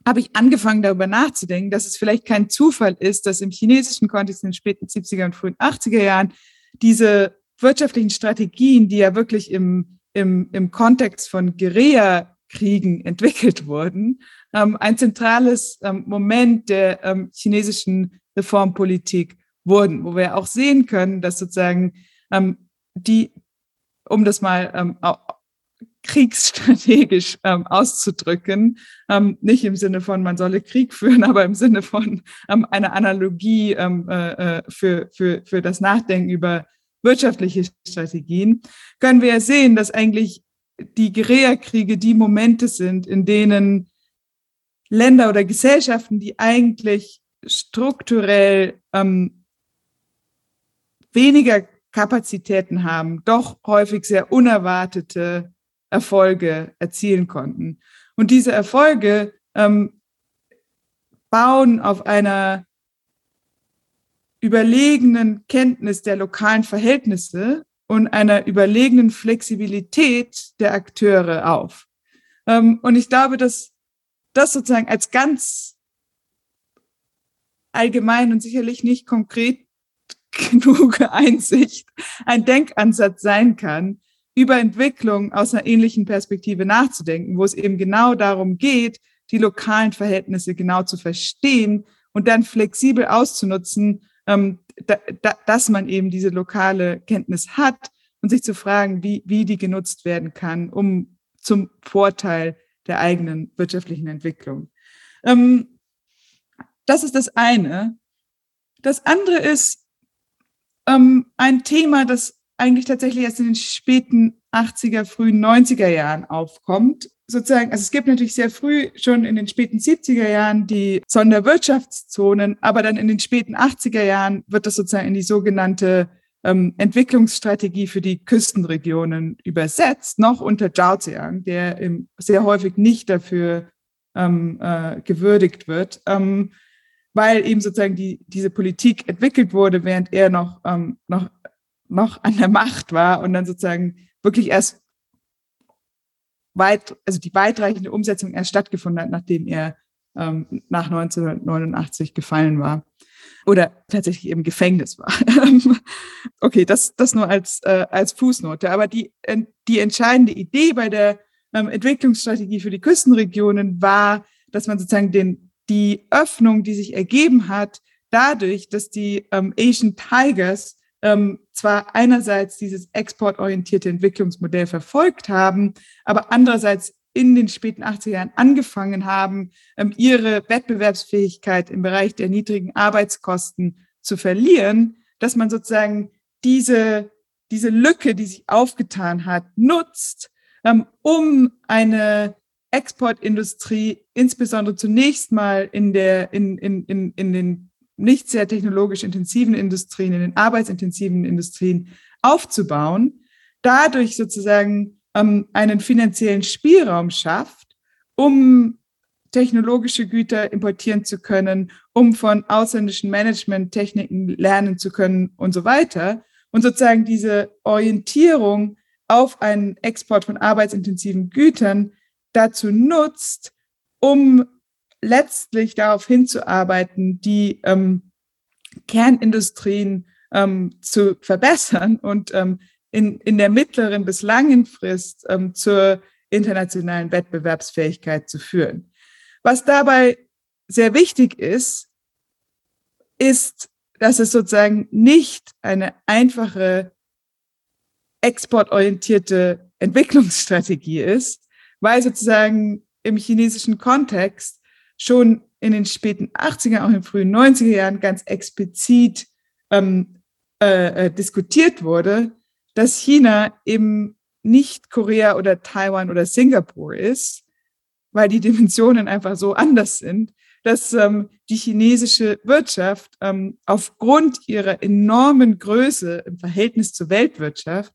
habe ich angefangen, darüber nachzudenken, dass es vielleicht kein Zufall ist, dass im chinesischen Kontext in den späten 70er und frühen 80er Jahren diese wirtschaftlichen Strategien, die ja wirklich im, im, im Kontext von Guerilla-Kriegen entwickelt wurden, ähm, ein zentrales ähm, Moment der ähm, chinesischen Reformpolitik wurden, wo wir auch sehen können, dass sozusagen ähm, die, um das mal ähm, kriegsstrategisch ähm, auszudrücken, ähm, nicht im Sinne von man solle Krieg führen, aber im Sinne von ähm, einer Analogie ähm, äh, äh für, für, für das Nachdenken über wirtschaftliche Strategien, können wir sehen, dass eigentlich die Guerillakriege die Momente sind, in denen Länder oder Gesellschaften, die eigentlich strukturell ähm, weniger Kapazitäten haben, doch häufig sehr unerwartete Erfolge erzielen konnten. Und diese Erfolge ähm, bauen auf einer überlegenen Kenntnis der lokalen Verhältnisse und einer überlegenen Flexibilität der Akteure auf. Ähm, und ich glaube, dass das sozusagen als ganz allgemein und sicherlich nicht konkret genug Einsicht ein Denkansatz sein kann, über Entwicklung aus einer ähnlichen Perspektive nachzudenken, wo es eben genau darum geht, die lokalen Verhältnisse genau zu verstehen und dann flexibel auszunutzen, ähm, da, da, dass man eben diese lokale Kenntnis hat und sich zu fragen, wie, wie die genutzt werden kann, um zum Vorteil der eigenen wirtschaftlichen Entwicklung. Ähm, das ist das eine. Das andere ist ähm, ein Thema, das eigentlich tatsächlich erst in den späten 80er, frühen 90er Jahren aufkommt sozusagen, also es gibt natürlich sehr früh schon in den späten 70er Jahren die Sonderwirtschaftszonen, aber dann in den späten 80er Jahren wird das sozusagen in die sogenannte ähm, Entwicklungsstrategie für die Küstenregionen übersetzt, noch unter Zhao Ziyang, der ähm, sehr häufig nicht dafür ähm, äh, gewürdigt wird, ähm, weil eben sozusagen die, diese Politik entwickelt wurde, während er noch, ähm, noch, noch an der Macht war und dann sozusagen wirklich erst weit, also die weitreichende Umsetzung erst stattgefunden hat, nachdem er ähm, nach 1989 gefallen war oder tatsächlich im Gefängnis war. okay, das, das nur als, äh, als Fußnote. Aber die, äh, die entscheidende Idee bei der ähm, Entwicklungsstrategie für die Küstenregionen war, dass man sozusagen den, die Öffnung, die sich ergeben hat, dadurch, dass die ähm, Asian Tigers ähm, zwar einerseits dieses exportorientierte Entwicklungsmodell verfolgt haben, aber andererseits in den späten 80er Jahren angefangen haben, ähm, ihre Wettbewerbsfähigkeit im Bereich der niedrigen Arbeitskosten zu verlieren, dass man sozusagen diese, diese Lücke, die sich aufgetan hat, nutzt, ähm, um eine Exportindustrie, insbesondere zunächst mal in der, in, in, in, in den nicht sehr technologisch intensiven Industrien, in den arbeitsintensiven Industrien aufzubauen, dadurch sozusagen ähm, einen finanziellen Spielraum schafft, um technologische Güter importieren zu können, um von ausländischen Managementtechniken lernen zu können und so weiter. Und sozusagen diese Orientierung auf einen Export von arbeitsintensiven Gütern dazu nutzt, um letztlich darauf hinzuarbeiten, die ähm, Kernindustrien ähm, zu verbessern und ähm, in, in der mittleren bis langen Frist ähm, zur internationalen Wettbewerbsfähigkeit zu führen. Was dabei sehr wichtig ist, ist, dass es sozusagen nicht eine einfache exportorientierte Entwicklungsstrategie ist, weil sozusagen im chinesischen Kontext schon in den späten 80er, auch in den frühen 90er Jahren ganz explizit ähm, äh, äh, diskutiert wurde, dass China eben nicht Korea oder Taiwan oder Singapur ist, weil die Dimensionen einfach so anders sind, dass ähm, die chinesische Wirtschaft ähm, aufgrund ihrer enormen Größe im Verhältnis zur Weltwirtschaft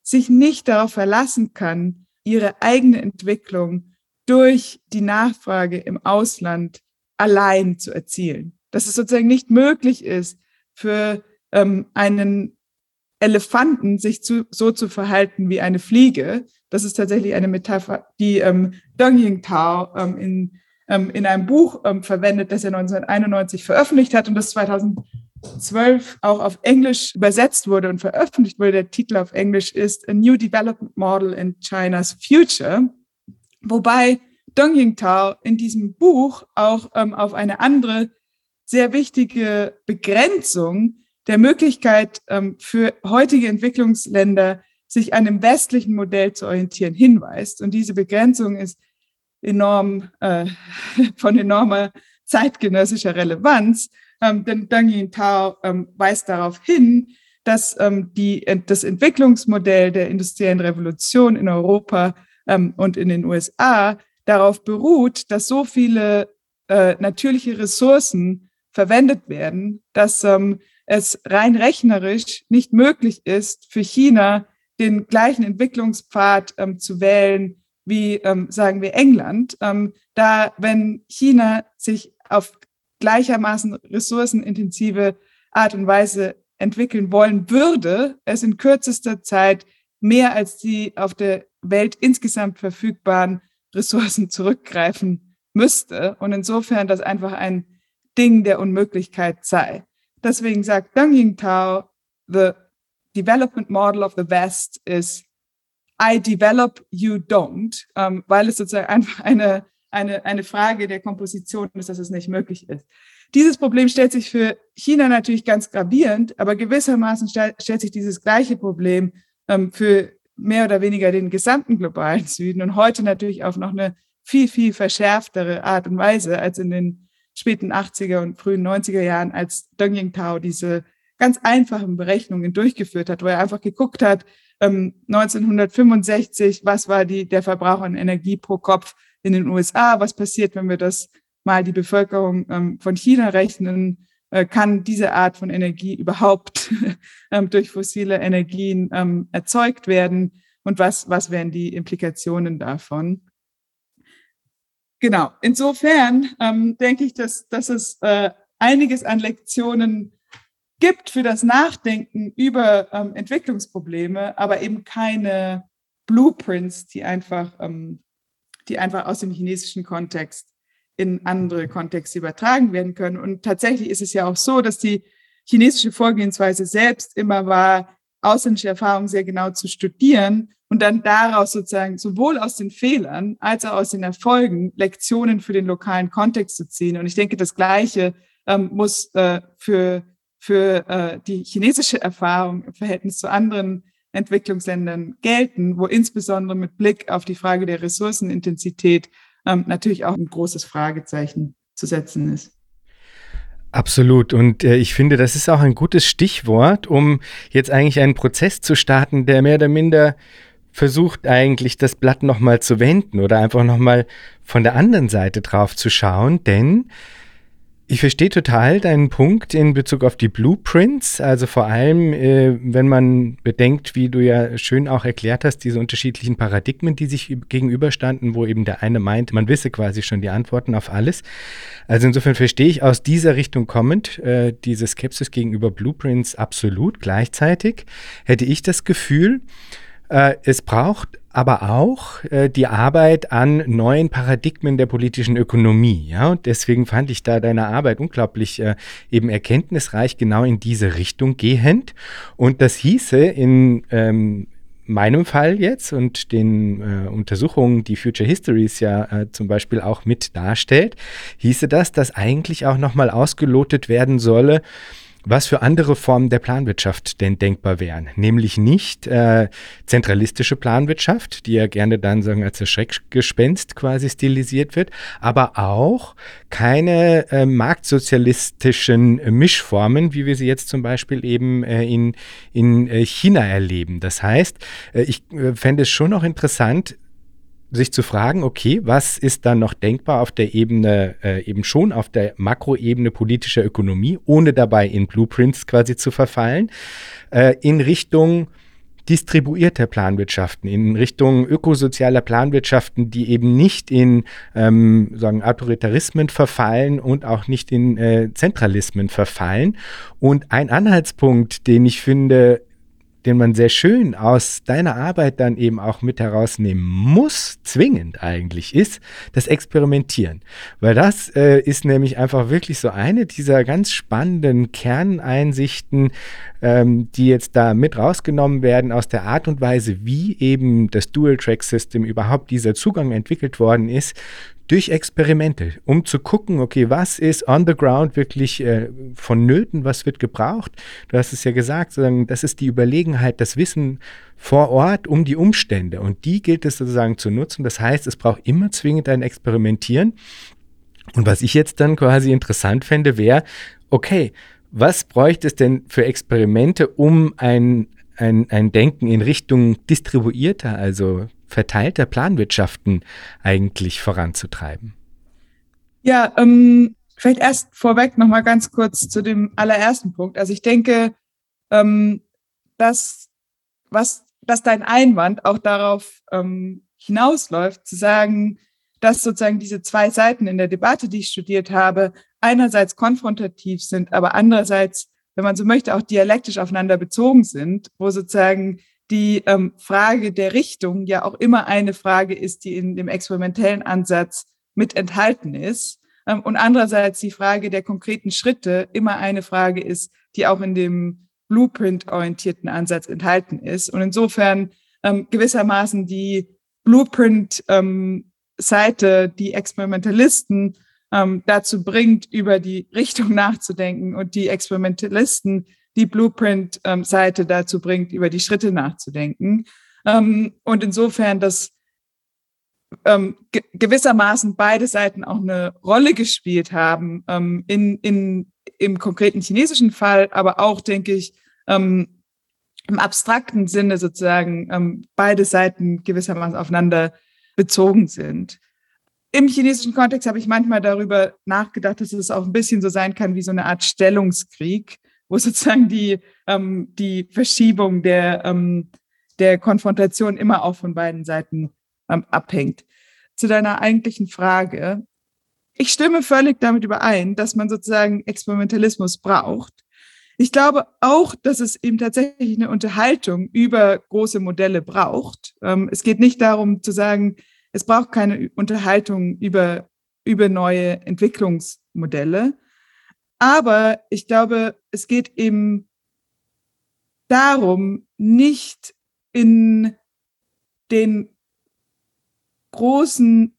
sich nicht darauf verlassen kann, ihre eigene Entwicklung durch die Nachfrage im Ausland allein zu erzielen. Dass es sozusagen nicht möglich ist, für ähm, einen Elefanten sich zu, so zu verhalten wie eine Fliege. Das ist tatsächlich eine Metapher, die ähm, Deng Yingtao ähm, in, ähm, in einem Buch ähm, verwendet, das er 1991 veröffentlicht hat und das 2012 auch auf Englisch übersetzt wurde und veröffentlicht wurde. Der Titel auf Englisch ist A New Development Model in China's Future. Wobei Deng Yingtao in diesem Buch auch ähm, auf eine andere sehr wichtige Begrenzung der Möglichkeit ähm, für heutige Entwicklungsländer, sich an dem westlichen Modell zu orientieren, hinweist. Und diese Begrenzung ist enorm, äh, von enormer zeitgenössischer Relevanz. Ähm, denn Deng Yintao ähm, weist darauf hin, dass ähm, die, das Entwicklungsmodell der industriellen Revolution in Europa ähm, und in den USA darauf beruht, dass so viele äh, natürliche Ressourcen verwendet werden, dass ähm, es rein rechnerisch nicht möglich ist, für China den gleichen Entwicklungspfad ähm, zu wählen wie, ähm, sagen wir, England. Ähm, da, wenn China sich auf gleichermaßen ressourcenintensive Art und Weise entwickeln wollen würde, es in kürzester Zeit mehr als die auf der Welt insgesamt verfügbaren Ressourcen zurückgreifen müsste. Und insofern das einfach ein Ding der Unmöglichkeit sei. Deswegen sagt Deng Yingtao, the development model of the West is I develop, you don't, ähm, weil es sozusagen einfach eine, eine, eine Frage der Komposition ist, dass es nicht möglich ist. Dieses Problem stellt sich für China natürlich ganz gravierend, aber gewissermaßen stell, stellt sich dieses gleiche Problem ähm, für mehr oder weniger den gesamten globalen Süden und heute natürlich auf noch eine viel, viel verschärftere Art und Weise als in den späten 80er und frühen 90er Jahren, als Deng Yingtao diese ganz einfachen Berechnungen durchgeführt hat, wo er einfach geguckt hat, ähm, 1965, was war die, der Verbrauch an Energie pro Kopf in den USA, was passiert, wenn wir das mal die Bevölkerung ähm, von China rechnen, kann diese Art von Energie überhaupt ähm, durch fossile Energien ähm, erzeugt werden und was, was wären die Implikationen davon? Genau, insofern ähm, denke ich, dass, dass es äh, einiges an Lektionen gibt für das Nachdenken über ähm, Entwicklungsprobleme, aber eben keine Blueprints, die einfach, ähm, die einfach aus dem chinesischen Kontext in andere Kontexte übertragen werden können. Und tatsächlich ist es ja auch so, dass die chinesische Vorgehensweise selbst immer war, ausländische Erfahrungen sehr genau zu studieren und dann daraus sozusagen sowohl aus den Fehlern als auch aus den Erfolgen Lektionen für den lokalen Kontext zu ziehen. Und ich denke, das Gleiche ähm, muss äh, für, für äh, die chinesische Erfahrung im Verhältnis zu anderen Entwicklungsländern gelten, wo insbesondere mit Blick auf die Frage der Ressourcenintensität ähm, natürlich auch ein großes Fragezeichen zu setzen ist. Absolut. Und äh, ich finde, das ist auch ein gutes Stichwort, um jetzt eigentlich einen Prozess zu starten, der mehr oder minder versucht eigentlich das Blatt nochmal zu wenden oder einfach nochmal von der anderen Seite drauf zu schauen, denn Ich verstehe total deinen Punkt in Bezug auf die Blueprints. Also vor allem, äh, wenn man bedenkt, wie du ja schön auch erklärt hast, diese unterschiedlichen Paradigmen, die sich gegenüberstanden, wo eben der eine meint, man wisse quasi schon die Antworten auf alles. Also insofern verstehe ich aus dieser Richtung kommend äh, diese Skepsis gegenüber Blueprints absolut. Gleichzeitig hätte ich das Gefühl, äh, es braucht aber auch äh, die Arbeit an neuen Paradigmen der politischen Ökonomie. Ja, und deswegen fand ich da deine Arbeit unglaublich äh, eben erkenntnisreich, genau in diese Richtung gehend. Und das hieße in ähm, meinem Fall jetzt und den äh, Untersuchungen, die Future Histories ja äh, zum Beispiel auch mit darstellt, hieße das, dass eigentlich auch nochmal ausgelotet werden solle, was für andere Formen der Planwirtschaft denn denkbar wären. Nämlich nicht äh, zentralistische Planwirtschaft, die ja gerne dann sagen als das Schreckgespenst quasi stilisiert wird, aber auch keine äh, marktsozialistischen Mischformen, wie wir sie jetzt zum Beispiel eben äh, in, in äh, China erleben. Das heißt, äh, ich äh, fände es schon noch interessant, sich zu fragen, okay, was ist dann noch denkbar auf der Ebene, äh, eben schon auf der Makroebene politischer Ökonomie, ohne dabei in Blueprints quasi zu verfallen, äh, in Richtung distribuierter Planwirtschaften, in Richtung ökosozialer Planwirtschaften, die eben nicht in ähm, sagen Autoritarismen verfallen und auch nicht in äh, Zentralismen verfallen. Und ein Anhaltspunkt, den ich finde, den man sehr schön aus deiner Arbeit dann eben auch mit herausnehmen muss, zwingend eigentlich, ist das Experimentieren. Weil das äh, ist nämlich einfach wirklich so eine dieser ganz spannenden Kerneinsichten, ähm, die jetzt da mit rausgenommen werden aus der Art und Weise, wie eben das Dual-Track-System überhaupt dieser Zugang entwickelt worden ist durch Experimente, um zu gucken, okay, was ist on the ground wirklich äh, vonnöten, was wird gebraucht. Du hast es ja gesagt, sozusagen, das ist die Überlegenheit, das Wissen vor Ort um die Umstände und die gilt es sozusagen zu nutzen. Das heißt, es braucht immer zwingend ein Experimentieren. Und was ich jetzt dann quasi interessant fände, wäre, okay, was bräuchte es denn für Experimente, um ein, ein, ein Denken in Richtung distribuierter, also verteilter Planwirtschaften eigentlich voranzutreiben? Ja, ähm, vielleicht erst vorweg noch mal ganz kurz zu dem allerersten Punkt. Also ich denke, ähm, dass was, dass dein Einwand auch darauf ähm, hinausläuft, zu sagen, dass sozusagen diese zwei Seiten in der Debatte, die ich studiert habe, einerseits konfrontativ sind, aber andererseits, wenn man so möchte, auch dialektisch aufeinander bezogen sind, wo sozusagen die ähm, Frage der Richtung ja auch immer eine Frage ist, die in dem experimentellen Ansatz mit enthalten ist. Ähm, und andererseits die Frage der konkreten Schritte immer eine Frage ist, die auch in dem Blueprint-orientierten Ansatz enthalten ist. Und insofern ähm, gewissermaßen die Blueprint-Seite, ähm, die Experimentalisten ähm, dazu bringt, über die Richtung nachzudenken und die Experimentalisten die Blueprint-Seite dazu bringt, über die Schritte nachzudenken. Ähm, und insofern, dass ähm, ge gewissermaßen beide Seiten auch eine Rolle gespielt haben ähm, in, in, im konkreten chinesischen Fall, aber auch, denke ich, im abstrakten Sinne sozusagen beide Seiten gewissermaßen aufeinander bezogen sind. Im chinesischen Kontext habe ich manchmal darüber nachgedacht, dass es auch ein bisschen so sein kann wie so eine Art Stellungskrieg, wo sozusagen die, ähm, die Verschiebung der, ähm, der Konfrontation immer auch von beiden Seiten ähm, abhängt. Zu deiner eigentlichen Frage. Ich stimme völlig damit überein, dass man sozusagen Experimentalismus braucht. Ich glaube auch, dass es eben tatsächlich eine Unterhaltung über große Modelle braucht. Ähm, es geht nicht darum zu sagen, es braucht keine Unterhaltung über, über neue Entwicklungsmodelle, aber ich glaube, es geht eben darum, nicht in den großen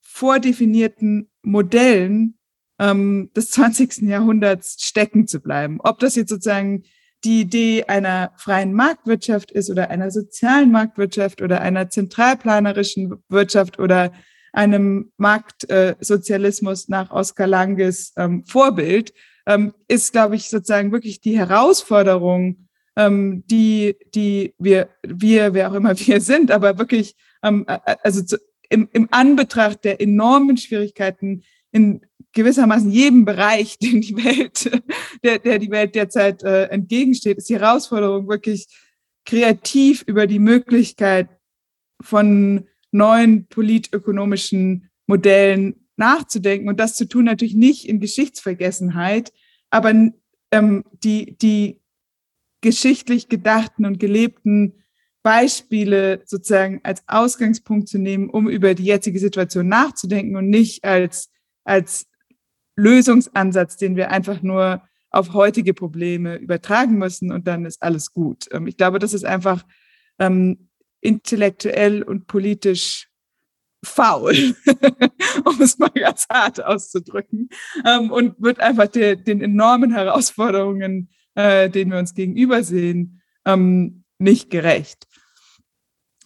vordefinierten Modellen ähm, des 20. Jahrhunderts stecken zu bleiben. Ob das jetzt sozusagen die Idee einer freien Marktwirtschaft ist oder einer sozialen Marktwirtschaft oder einer zentralplanerischen Wirtschaft oder einem Marktsozialismus nach Oskar Langes ähm, Vorbild, ähm, ist, glaube ich, sozusagen wirklich die Herausforderung, ähm, die, die wir, wir, wer auch immer wir sind, aber wirklich, also zu, im, im Anbetracht der enormen Schwierigkeiten in gewissermaßen jedem Bereich, den die Welt, der, der die Welt derzeit äh, entgegensteht, ist die Herausforderung wirklich kreativ über die Möglichkeit von neuen politökonomischen Modellen nachzudenken und das zu tun natürlich nicht in Geschichtsvergessenheit, aber ähm, die, die geschichtlich gedachten und gelebten Beispiele sozusagen als Ausgangspunkt zu nehmen, um über die jetzige Situation nachzudenken und nicht als, als Lösungsansatz, den wir einfach nur auf heutige Probleme übertragen müssen und dann ist alles gut. Ähm, ich glaube, das ist einfach ähm, intellektuell und politisch faul, um es mal ganz hart auszudrücken, ähm, und wird einfach der, den enormen Herausforderungen, äh, denen wir uns gegenüber sehen, ähm, nicht gerecht.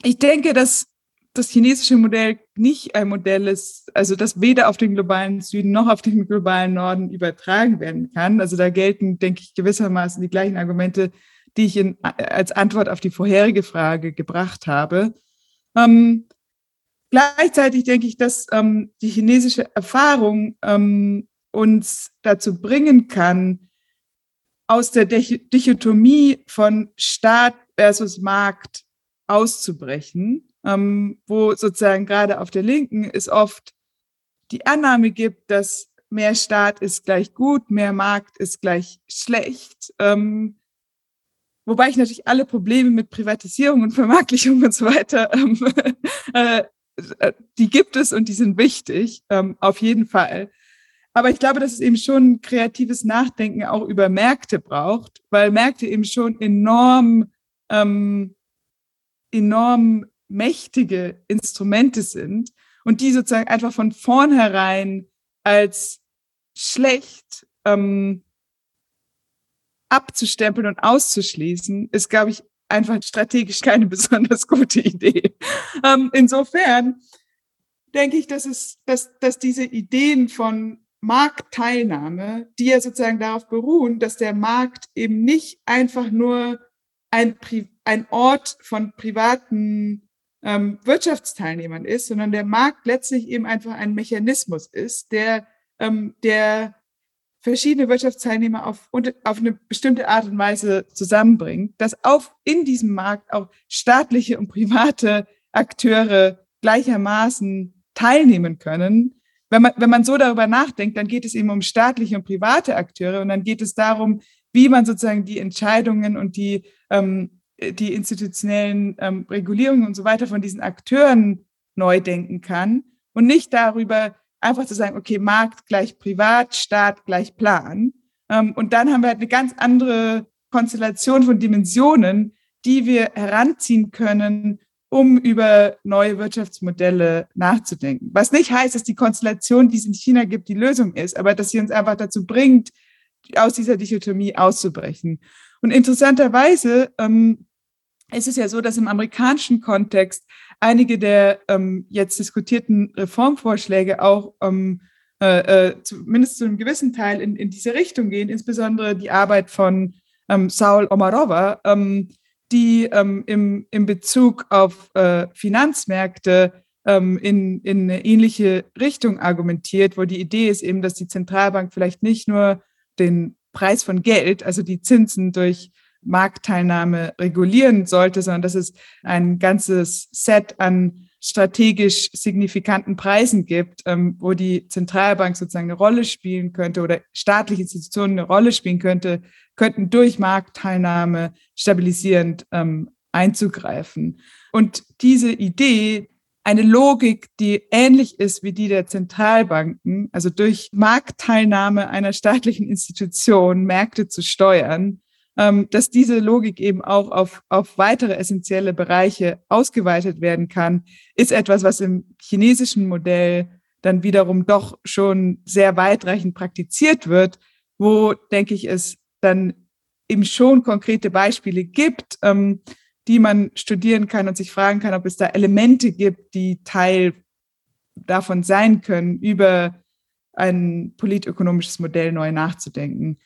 Ich denke, dass das chinesische Modell nicht ein Modell ist, also das weder auf den globalen Süden noch auf den globalen Norden übertragen werden kann. Also da gelten, denke ich, gewissermaßen die gleichen Argumente, die ich in, als Antwort auf die vorherige Frage gebracht habe. Ähm, gleichzeitig denke ich, dass ähm, die chinesische Erfahrung ähm, uns dazu bringen kann, aus der Dichotomie von Staat versus Markt auszubrechen, ähm, wo sozusagen gerade auf der Linken es oft die Annahme gibt, dass mehr Staat ist gleich gut, mehr Markt ist gleich schlecht. Ähm, wobei ich natürlich alle Probleme mit Privatisierung und Vermarktlichung und so weiter, ähm, äh, die gibt es und die sind wichtig, ähm, auf jeden Fall. Aber ich glaube, dass es eben schon kreatives Nachdenken auch über Märkte braucht, weil Märkte eben schon enorm ähm, enorm mächtige Instrumente sind und die sozusagen einfach von vornherein als schlecht ähm, abzustempeln und auszuschließen, ist, glaube ich, einfach strategisch keine besonders gute Idee. Ähm, insofern denke ich, dass es, dass, dass diese Ideen von Marktteilnahme, die ja sozusagen darauf beruhen, dass der Markt eben nicht einfach nur ein, ein Ort von privaten ähm, Wirtschaftsteilnehmern ist, sondern der Markt letztlich eben einfach ein Mechanismus ist, der, ähm, der verschiedene Wirtschaftsteilnehmer auf, auf eine bestimmte Art und Weise zusammenbringt, dass auf, in diesem Markt auch staatliche und private Akteure gleichermaßen teilnehmen können. Wenn man, wenn man so darüber nachdenkt, dann geht es eben um staatliche und private Akteure und dann geht es darum, wie man sozusagen die Entscheidungen und die, ähm, die institutionellen ähm, Regulierungen und so weiter von diesen Akteuren neu denken kann und nicht darüber einfach zu sagen, okay, Markt gleich Privat, Staat gleich Plan. Ähm, und dann haben wir halt eine ganz andere Konstellation von Dimensionen, die wir heranziehen können, um über neue Wirtschaftsmodelle nachzudenken. Was nicht heißt, dass die Konstellation, die es in China gibt, die Lösung ist, aber dass sie uns einfach dazu bringt, aus dieser Dichotomie auszubrechen. Und interessanterweise ähm, ist es ja so, dass im amerikanischen Kontext einige der ähm, jetzt diskutierten Reformvorschläge auch ähm, äh, äh, zumindest zu einem gewissen Teil in, in diese Richtung gehen, insbesondere die Arbeit von ähm, Saul Omarova, ähm, die ähm, im, im Bezug auf äh, Finanzmärkte ähm, in, in eine ähnliche Richtung argumentiert, wo die Idee ist eben, dass die Zentralbank vielleicht nicht nur den Preis von Geld, also die Zinsen durch Marktteilnahme regulieren sollte, sondern dass es ein ganzes Set an strategisch signifikanten Preisen gibt, ähm, wo die Zentralbank sozusagen eine Rolle spielen könnte oder staatliche Institutionen eine Rolle spielen könnte, könnten durch Marktteilnahme stabilisierend ähm, einzugreifen. Und diese Idee, eine Logik, die ähnlich ist wie die der Zentralbanken, also durch Marktteilnahme einer staatlichen Institution Märkte zu steuern, ähm, dass diese Logik eben auch auf, auf weitere essentielle Bereiche ausgeweitet werden kann, ist etwas, was im chinesischen Modell dann wiederum doch schon sehr weitreichend praktiziert wird, wo, denke ich, es dann eben schon konkrete Beispiele gibt, ähm, die man studieren kann und sich fragen kann, ob es da Elemente gibt, die Teil davon sein können, über ein politökonomisches Modell neu nachzudenken.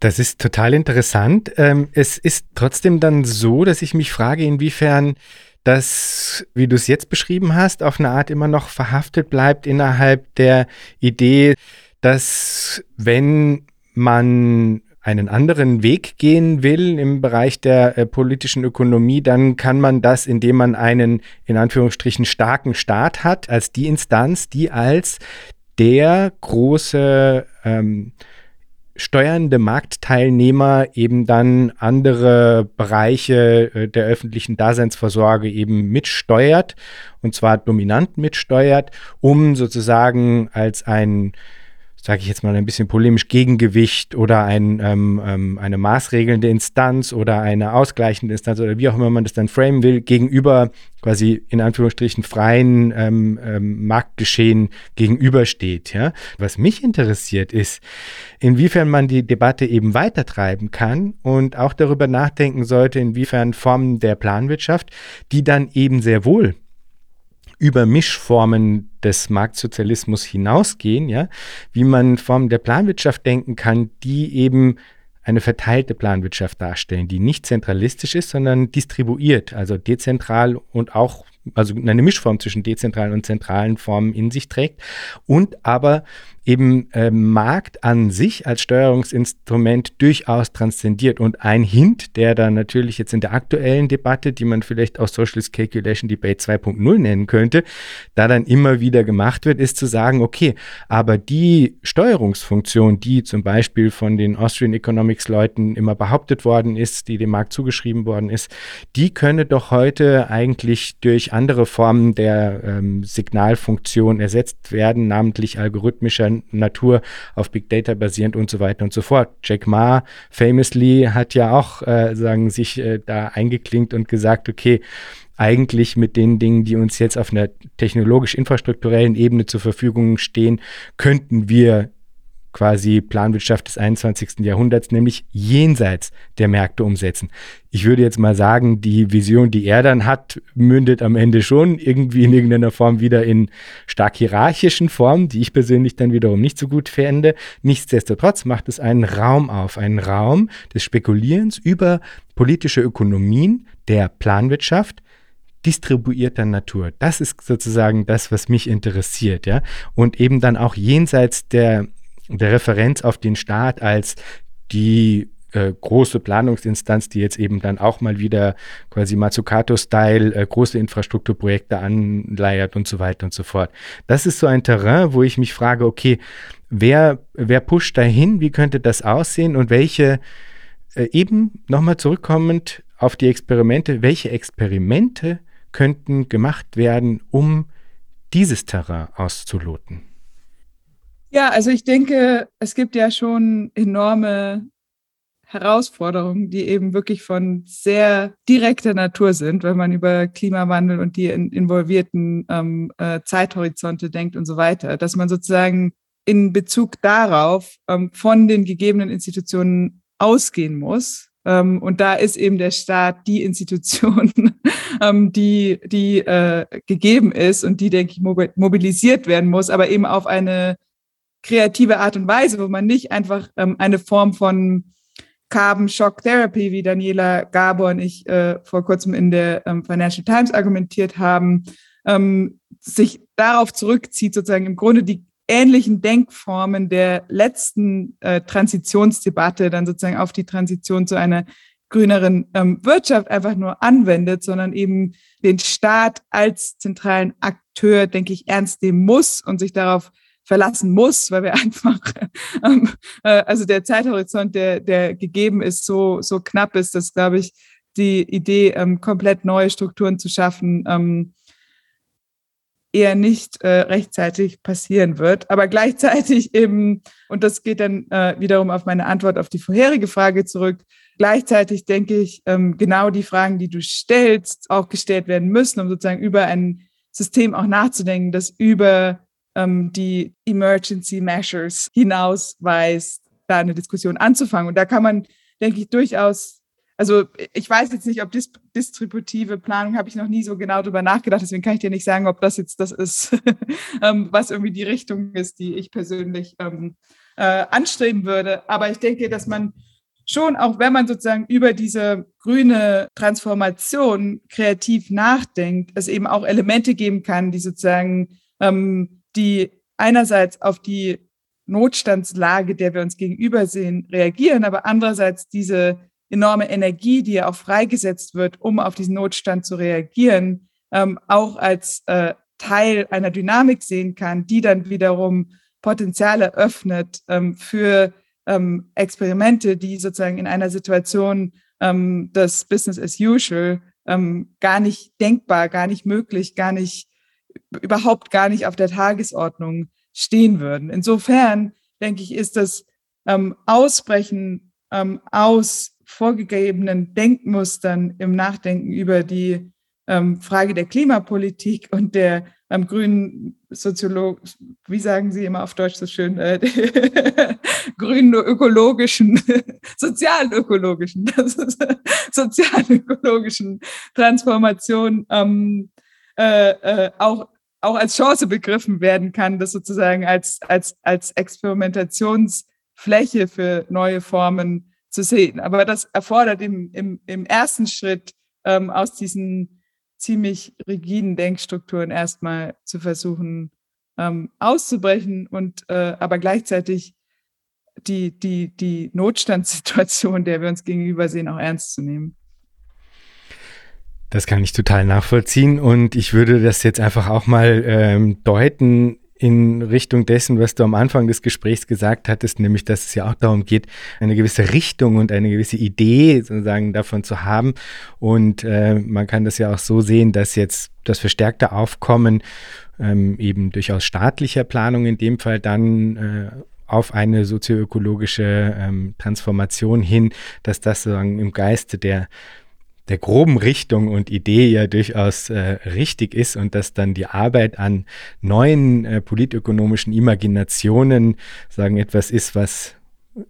Das ist total interessant. Ähm, es ist trotzdem dann so, dass ich mich frage, inwiefern das, wie du es jetzt beschrieben hast, auf eine Art immer noch verhaftet bleibt innerhalb der Idee, dass wenn man einen anderen Weg gehen will im Bereich der äh, politischen Ökonomie, dann kann man das, indem man einen in Anführungsstrichen starken Staat hat, als die Instanz, die als der große ähm, steuernde Marktteilnehmer eben dann andere Bereiche äh, der öffentlichen Daseinsvorsorge eben mitsteuert und zwar dominant mitsteuert, um sozusagen als ein sage ich jetzt mal ein bisschen polemisch, Gegengewicht oder ein, ähm, ähm, eine maßregelnde Instanz oder eine ausgleichende Instanz oder wie auch immer man das dann framen will, gegenüber quasi in Anführungsstrichen freien ähm, ähm, Marktgeschehen gegenübersteht. Ja? Was mich interessiert ist, inwiefern man die Debatte eben weitertreiben kann und auch darüber nachdenken sollte, inwiefern Formen der Planwirtschaft, die dann eben sehr wohl über Mischformen des Marktsozialismus hinausgehen, ja, wie man Formen der Planwirtschaft denken kann, die eben eine verteilte Planwirtschaft darstellen, die nicht zentralistisch ist, sondern distribuiert, also dezentral und auch also eine Mischform zwischen dezentralen und zentralen Formen in sich trägt und aber eben äh, Markt an sich als Steuerungsinstrument durchaus transzendiert. Und ein Hint, der da natürlich jetzt in der aktuellen Debatte, die man vielleicht auch Socialist Calculation Debate 2.0 nennen könnte, da dann immer wieder gemacht wird, ist zu sagen, okay, aber die Steuerungsfunktion, die zum Beispiel von den Austrian Economics Leuten immer behauptet worden ist, die dem Markt zugeschrieben worden ist, die könne doch heute eigentlich durch andere Formen der ähm, Signalfunktion ersetzt werden, namentlich algorithmischer Natur auf Big Data basierend und so weiter und so fort. Jack Ma famously hat ja auch äh, sagen sich äh, da eingeklinkt und gesagt, okay, eigentlich mit den Dingen, die uns jetzt auf einer technologisch-infrastrukturellen Ebene zur Verfügung stehen, könnten wir quasi Planwirtschaft des 21. Jahrhunderts, nämlich jenseits der Märkte umsetzen. Ich würde jetzt mal sagen, die Vision, die er dann hat, mündet am Ende schon irgendwie in irgendeiner Form wieder in stark hierarchischen Formen, die ich persönlich dann wiederum nicht so gut fände. Nichtsdestotrotz macht es einen Raum auf, einen Raum des Spekulierens über politische Ökonomien der Planwirtschaft, distribuierter Natur. Das ist sozusagen das, was mich interessiert, ja. Und eben dann auch jenseits der der Referenz auf den Staat als die äh, große Planungsinstanz, die jetzt eben dann auch mal wieder quasi Mazzucato-Style äh, große Infrastrukturprojekte anleiert und so weiter und so fort. Das ist so ein Terrain, wo ich mich frage, okay, wer, wer pusht dahin, wie könnte das aussehen und welche, äh, eben nochmal zurückkommend auf die Experimente, welche Experimente könnten gemacht werden, um dieses Terrain auszuloten? Ja, also ich denke, es gibt ja schon enorme Herausforderungen, die eben wirklich von sehr direkter Natur sind, wenn man über Klimawandel und die in, involvierten ähm, äh, Zeithorizonte denkt und so weiter, dass man sozusagen in Bezug darauf ähm, von den gegebenen Institutionen ausgehen muss. Ähm, und da ist eben der Staat die Institution, ähm, die, die äh, gegeben ist und die, denke ich, mobilisiert werden muss, aber eben auf eine kreative Art und Weise, wo man nicht einfach ähm, eine Form von Carbon Shock Therapy, wie Daniela Gabor und ich äh, vor kurzem in der ähm, Financial Times argumentiert haben, ähm, sich darauf zurückzieht, sozusagen im Grunde die ähnlichen Denkformen der letzten äh, Transitionsdebatte dann sozusagen auf die Transition zu einer grüneren ähm, Wirtschaft einfach nur anwendet, sondern eben den Staat als zentralen Akteur, denke ich, ernst nehmen muss und sich darauf verlassen muss, weil wir einfach, ähm, äh, also der Zeithorizont, der, der gegeben ist, so, so knapp ist, dass, glaube ich, die Idee, ähm, komplett neue Strukturen zu schaffen, ähm, eher nicht äh, rechtzeitig passieren wird. Aber gleichzeitig eben, und das geht dann äh, wiederum auf meine Antwort auf die vorherige Frage zurück, gleichzeitig denke ich, ähm, genau die Fragen, die du stellst, auch gestellt werden müssen, um sozusagen über ein System auch nachzudenken, das über ähm, die Emergency Measures hinausweist, da eine Diskussion anzufangen. Und da kann man, denke ich, durchaus, also ich weiß jetzt nicht, ob dis distributive Planung habe ich noch nie so genau drüber nachgedacht, deswegen kann ich dir nicht sagen, ob das jetzt das ist, ähm, was irgendwie die Richtung ist, die ich persönlich ähm, äh, anstreben würde. Aber ich denke, dass man schon, auch wenn man sozusagen über diese grüne Transformation kreativ nachdenkt, es eben auch Elemente geben kann, die sozusagen, ähm, die einerseits auf die Notstandslage, der wir uns gegenüber sehen, reagieren, aber andererseits diese enorme Energie, die ja auch freigesetzt wird, um auf diesen Notstand zu reagieren, ähm, auch als äh, Teil einer Dynamik sehen kann, die dann wiederum Potenziale öffnet ähm, für ähm, Experimente, die sozusagen in einer Situation ähm, des Business as usual ähm, gar nicht denkbar, gar nicht möglich, gar nicht, überhaupt gar nicht auf der Tagesordnung stehen würden. Insofern denke ich, ist das ähm, Ausbrechen ähm, aus vorgegebenen Denkmustern im Nachdenken über die ähm, Frage der Klimapolitik und der ähm, grünen Soziolog, wie sagen Sie immer auf Deutsch so schön, äh, grünen ökologischen, sozialökologischen, sozialökologischen Transformation ähm, äh, äh, auch auch als Chance begriffen werden kann, das sozusagen als, als, als Experimentationsfläche für neue Formen zu sehen. Aber das erfordert im, im, im ersten Schritt ähm, aus diesen ziemlich rigiden Denkstrukturen erstmal zu versuchen ähm, auszubrechen und äh, aber gleichzeitig die, die, die Notstandssituation, der wir uns gegenüber sehen, auch ernst zu nehmen. Das kann ich total nachvollziehen und ich würde das jetzt einfach auch mal ähm, deuten in Richtung dessen, was du am Anfang des Gesprächs gesagt hattest, nämlich dass es ja auch darum geht, eine gewisse Richtung und eine gewisse Idee sozusagen davon zu haben. Und äh, man kann das ja auch so sehen, dass jetzt das verstärkte Aufkommen ähm, eben durchaus staatlicher Planung in dem Fall dann äh, auf eine sozioökologische ähm, Transformation hin, dass das sozusagen im Geiste der der groben Richtung und Idee ja durchaus äh, richtig ist und dass dann die Arbeit an neuen äh, politökonomischen Imaginationen sagen etwas ist, was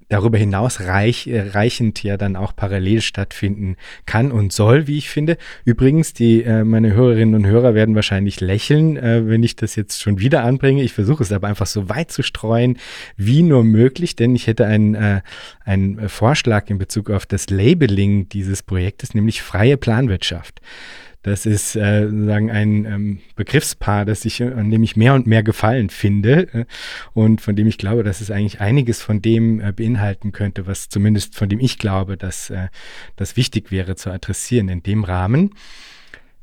darüber hinaus reich, äh, reichend ja dann auch parallel stattfinden kann und soll, wie ich finde. Übrigens, die äh, meine Hörerinnen und Hörer werden wahrscheinlich lächeln, äh, wenn ich das jetzt schon wieder anbringe. Ich versuche es aber einfach so weit zu streuen, wie nur möglich, denn ich hätte einen, äh, einen Vorschlag in Bezug auf das Labeling dieses Projektes, nämlich freie Planwirtschaft. Das ist äh, sozusagen ein ähm, Begriffspaar, das ich, an dem ich mehr und mehr Gefallen finde äh, und von dem ich glaube, dass es eigentlich einiges von dem äh, beinhalten könnte, was zumindest von dem ich glaube, dass äh, das wichtig wäre zu adressieren in dem Rahmen.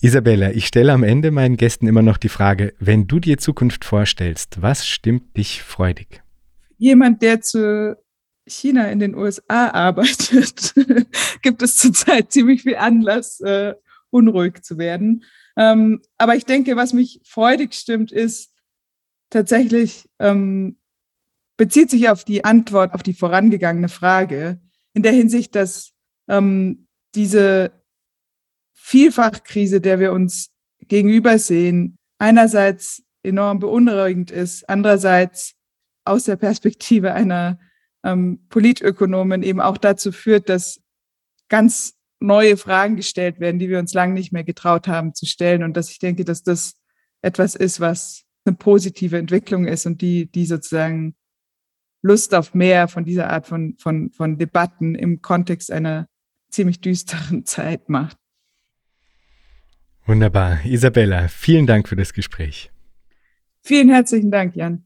Isabella, ich stelle am Ende meinen Gästen immer noch die Frage, wenn du dir Zukunft vorstellst, was stimmt dich freudig? Jemand, der zu China in den USA arbeitet, gibt es zurzeit ziemlich viel Anlass, äh, unruhig zu werden. Ähm, aber ich denke, was mich freudig stimmt, ist tatsächlich, ähm, bezieht sich auf die Antwort auf die vorangegangene Frage, in der Hinsicht, dass ähm, diese Vielfachkrise, der wir uns gegenüber sehen, einerseits enorm beunruhigend ist, andererseits aus der Perspektive einer ähm, Politökonomin eben auch dazu führt, dass ganz neue Fragen gestellt werden, die wir uns lange nicht mehr getraut haben zu stellen. Und dass ich denke, dass das etwas ist, was eine positive Entwicklung ist und die, die sozusagen Lust auf mehr von dieser Art von, von, von Debatten im Kontext einer ziemlich düsteren Zeit macht. Wunderbar. Isabella, vielen Dank für das Gespräch. Vielen herzlichen Dank, Jan.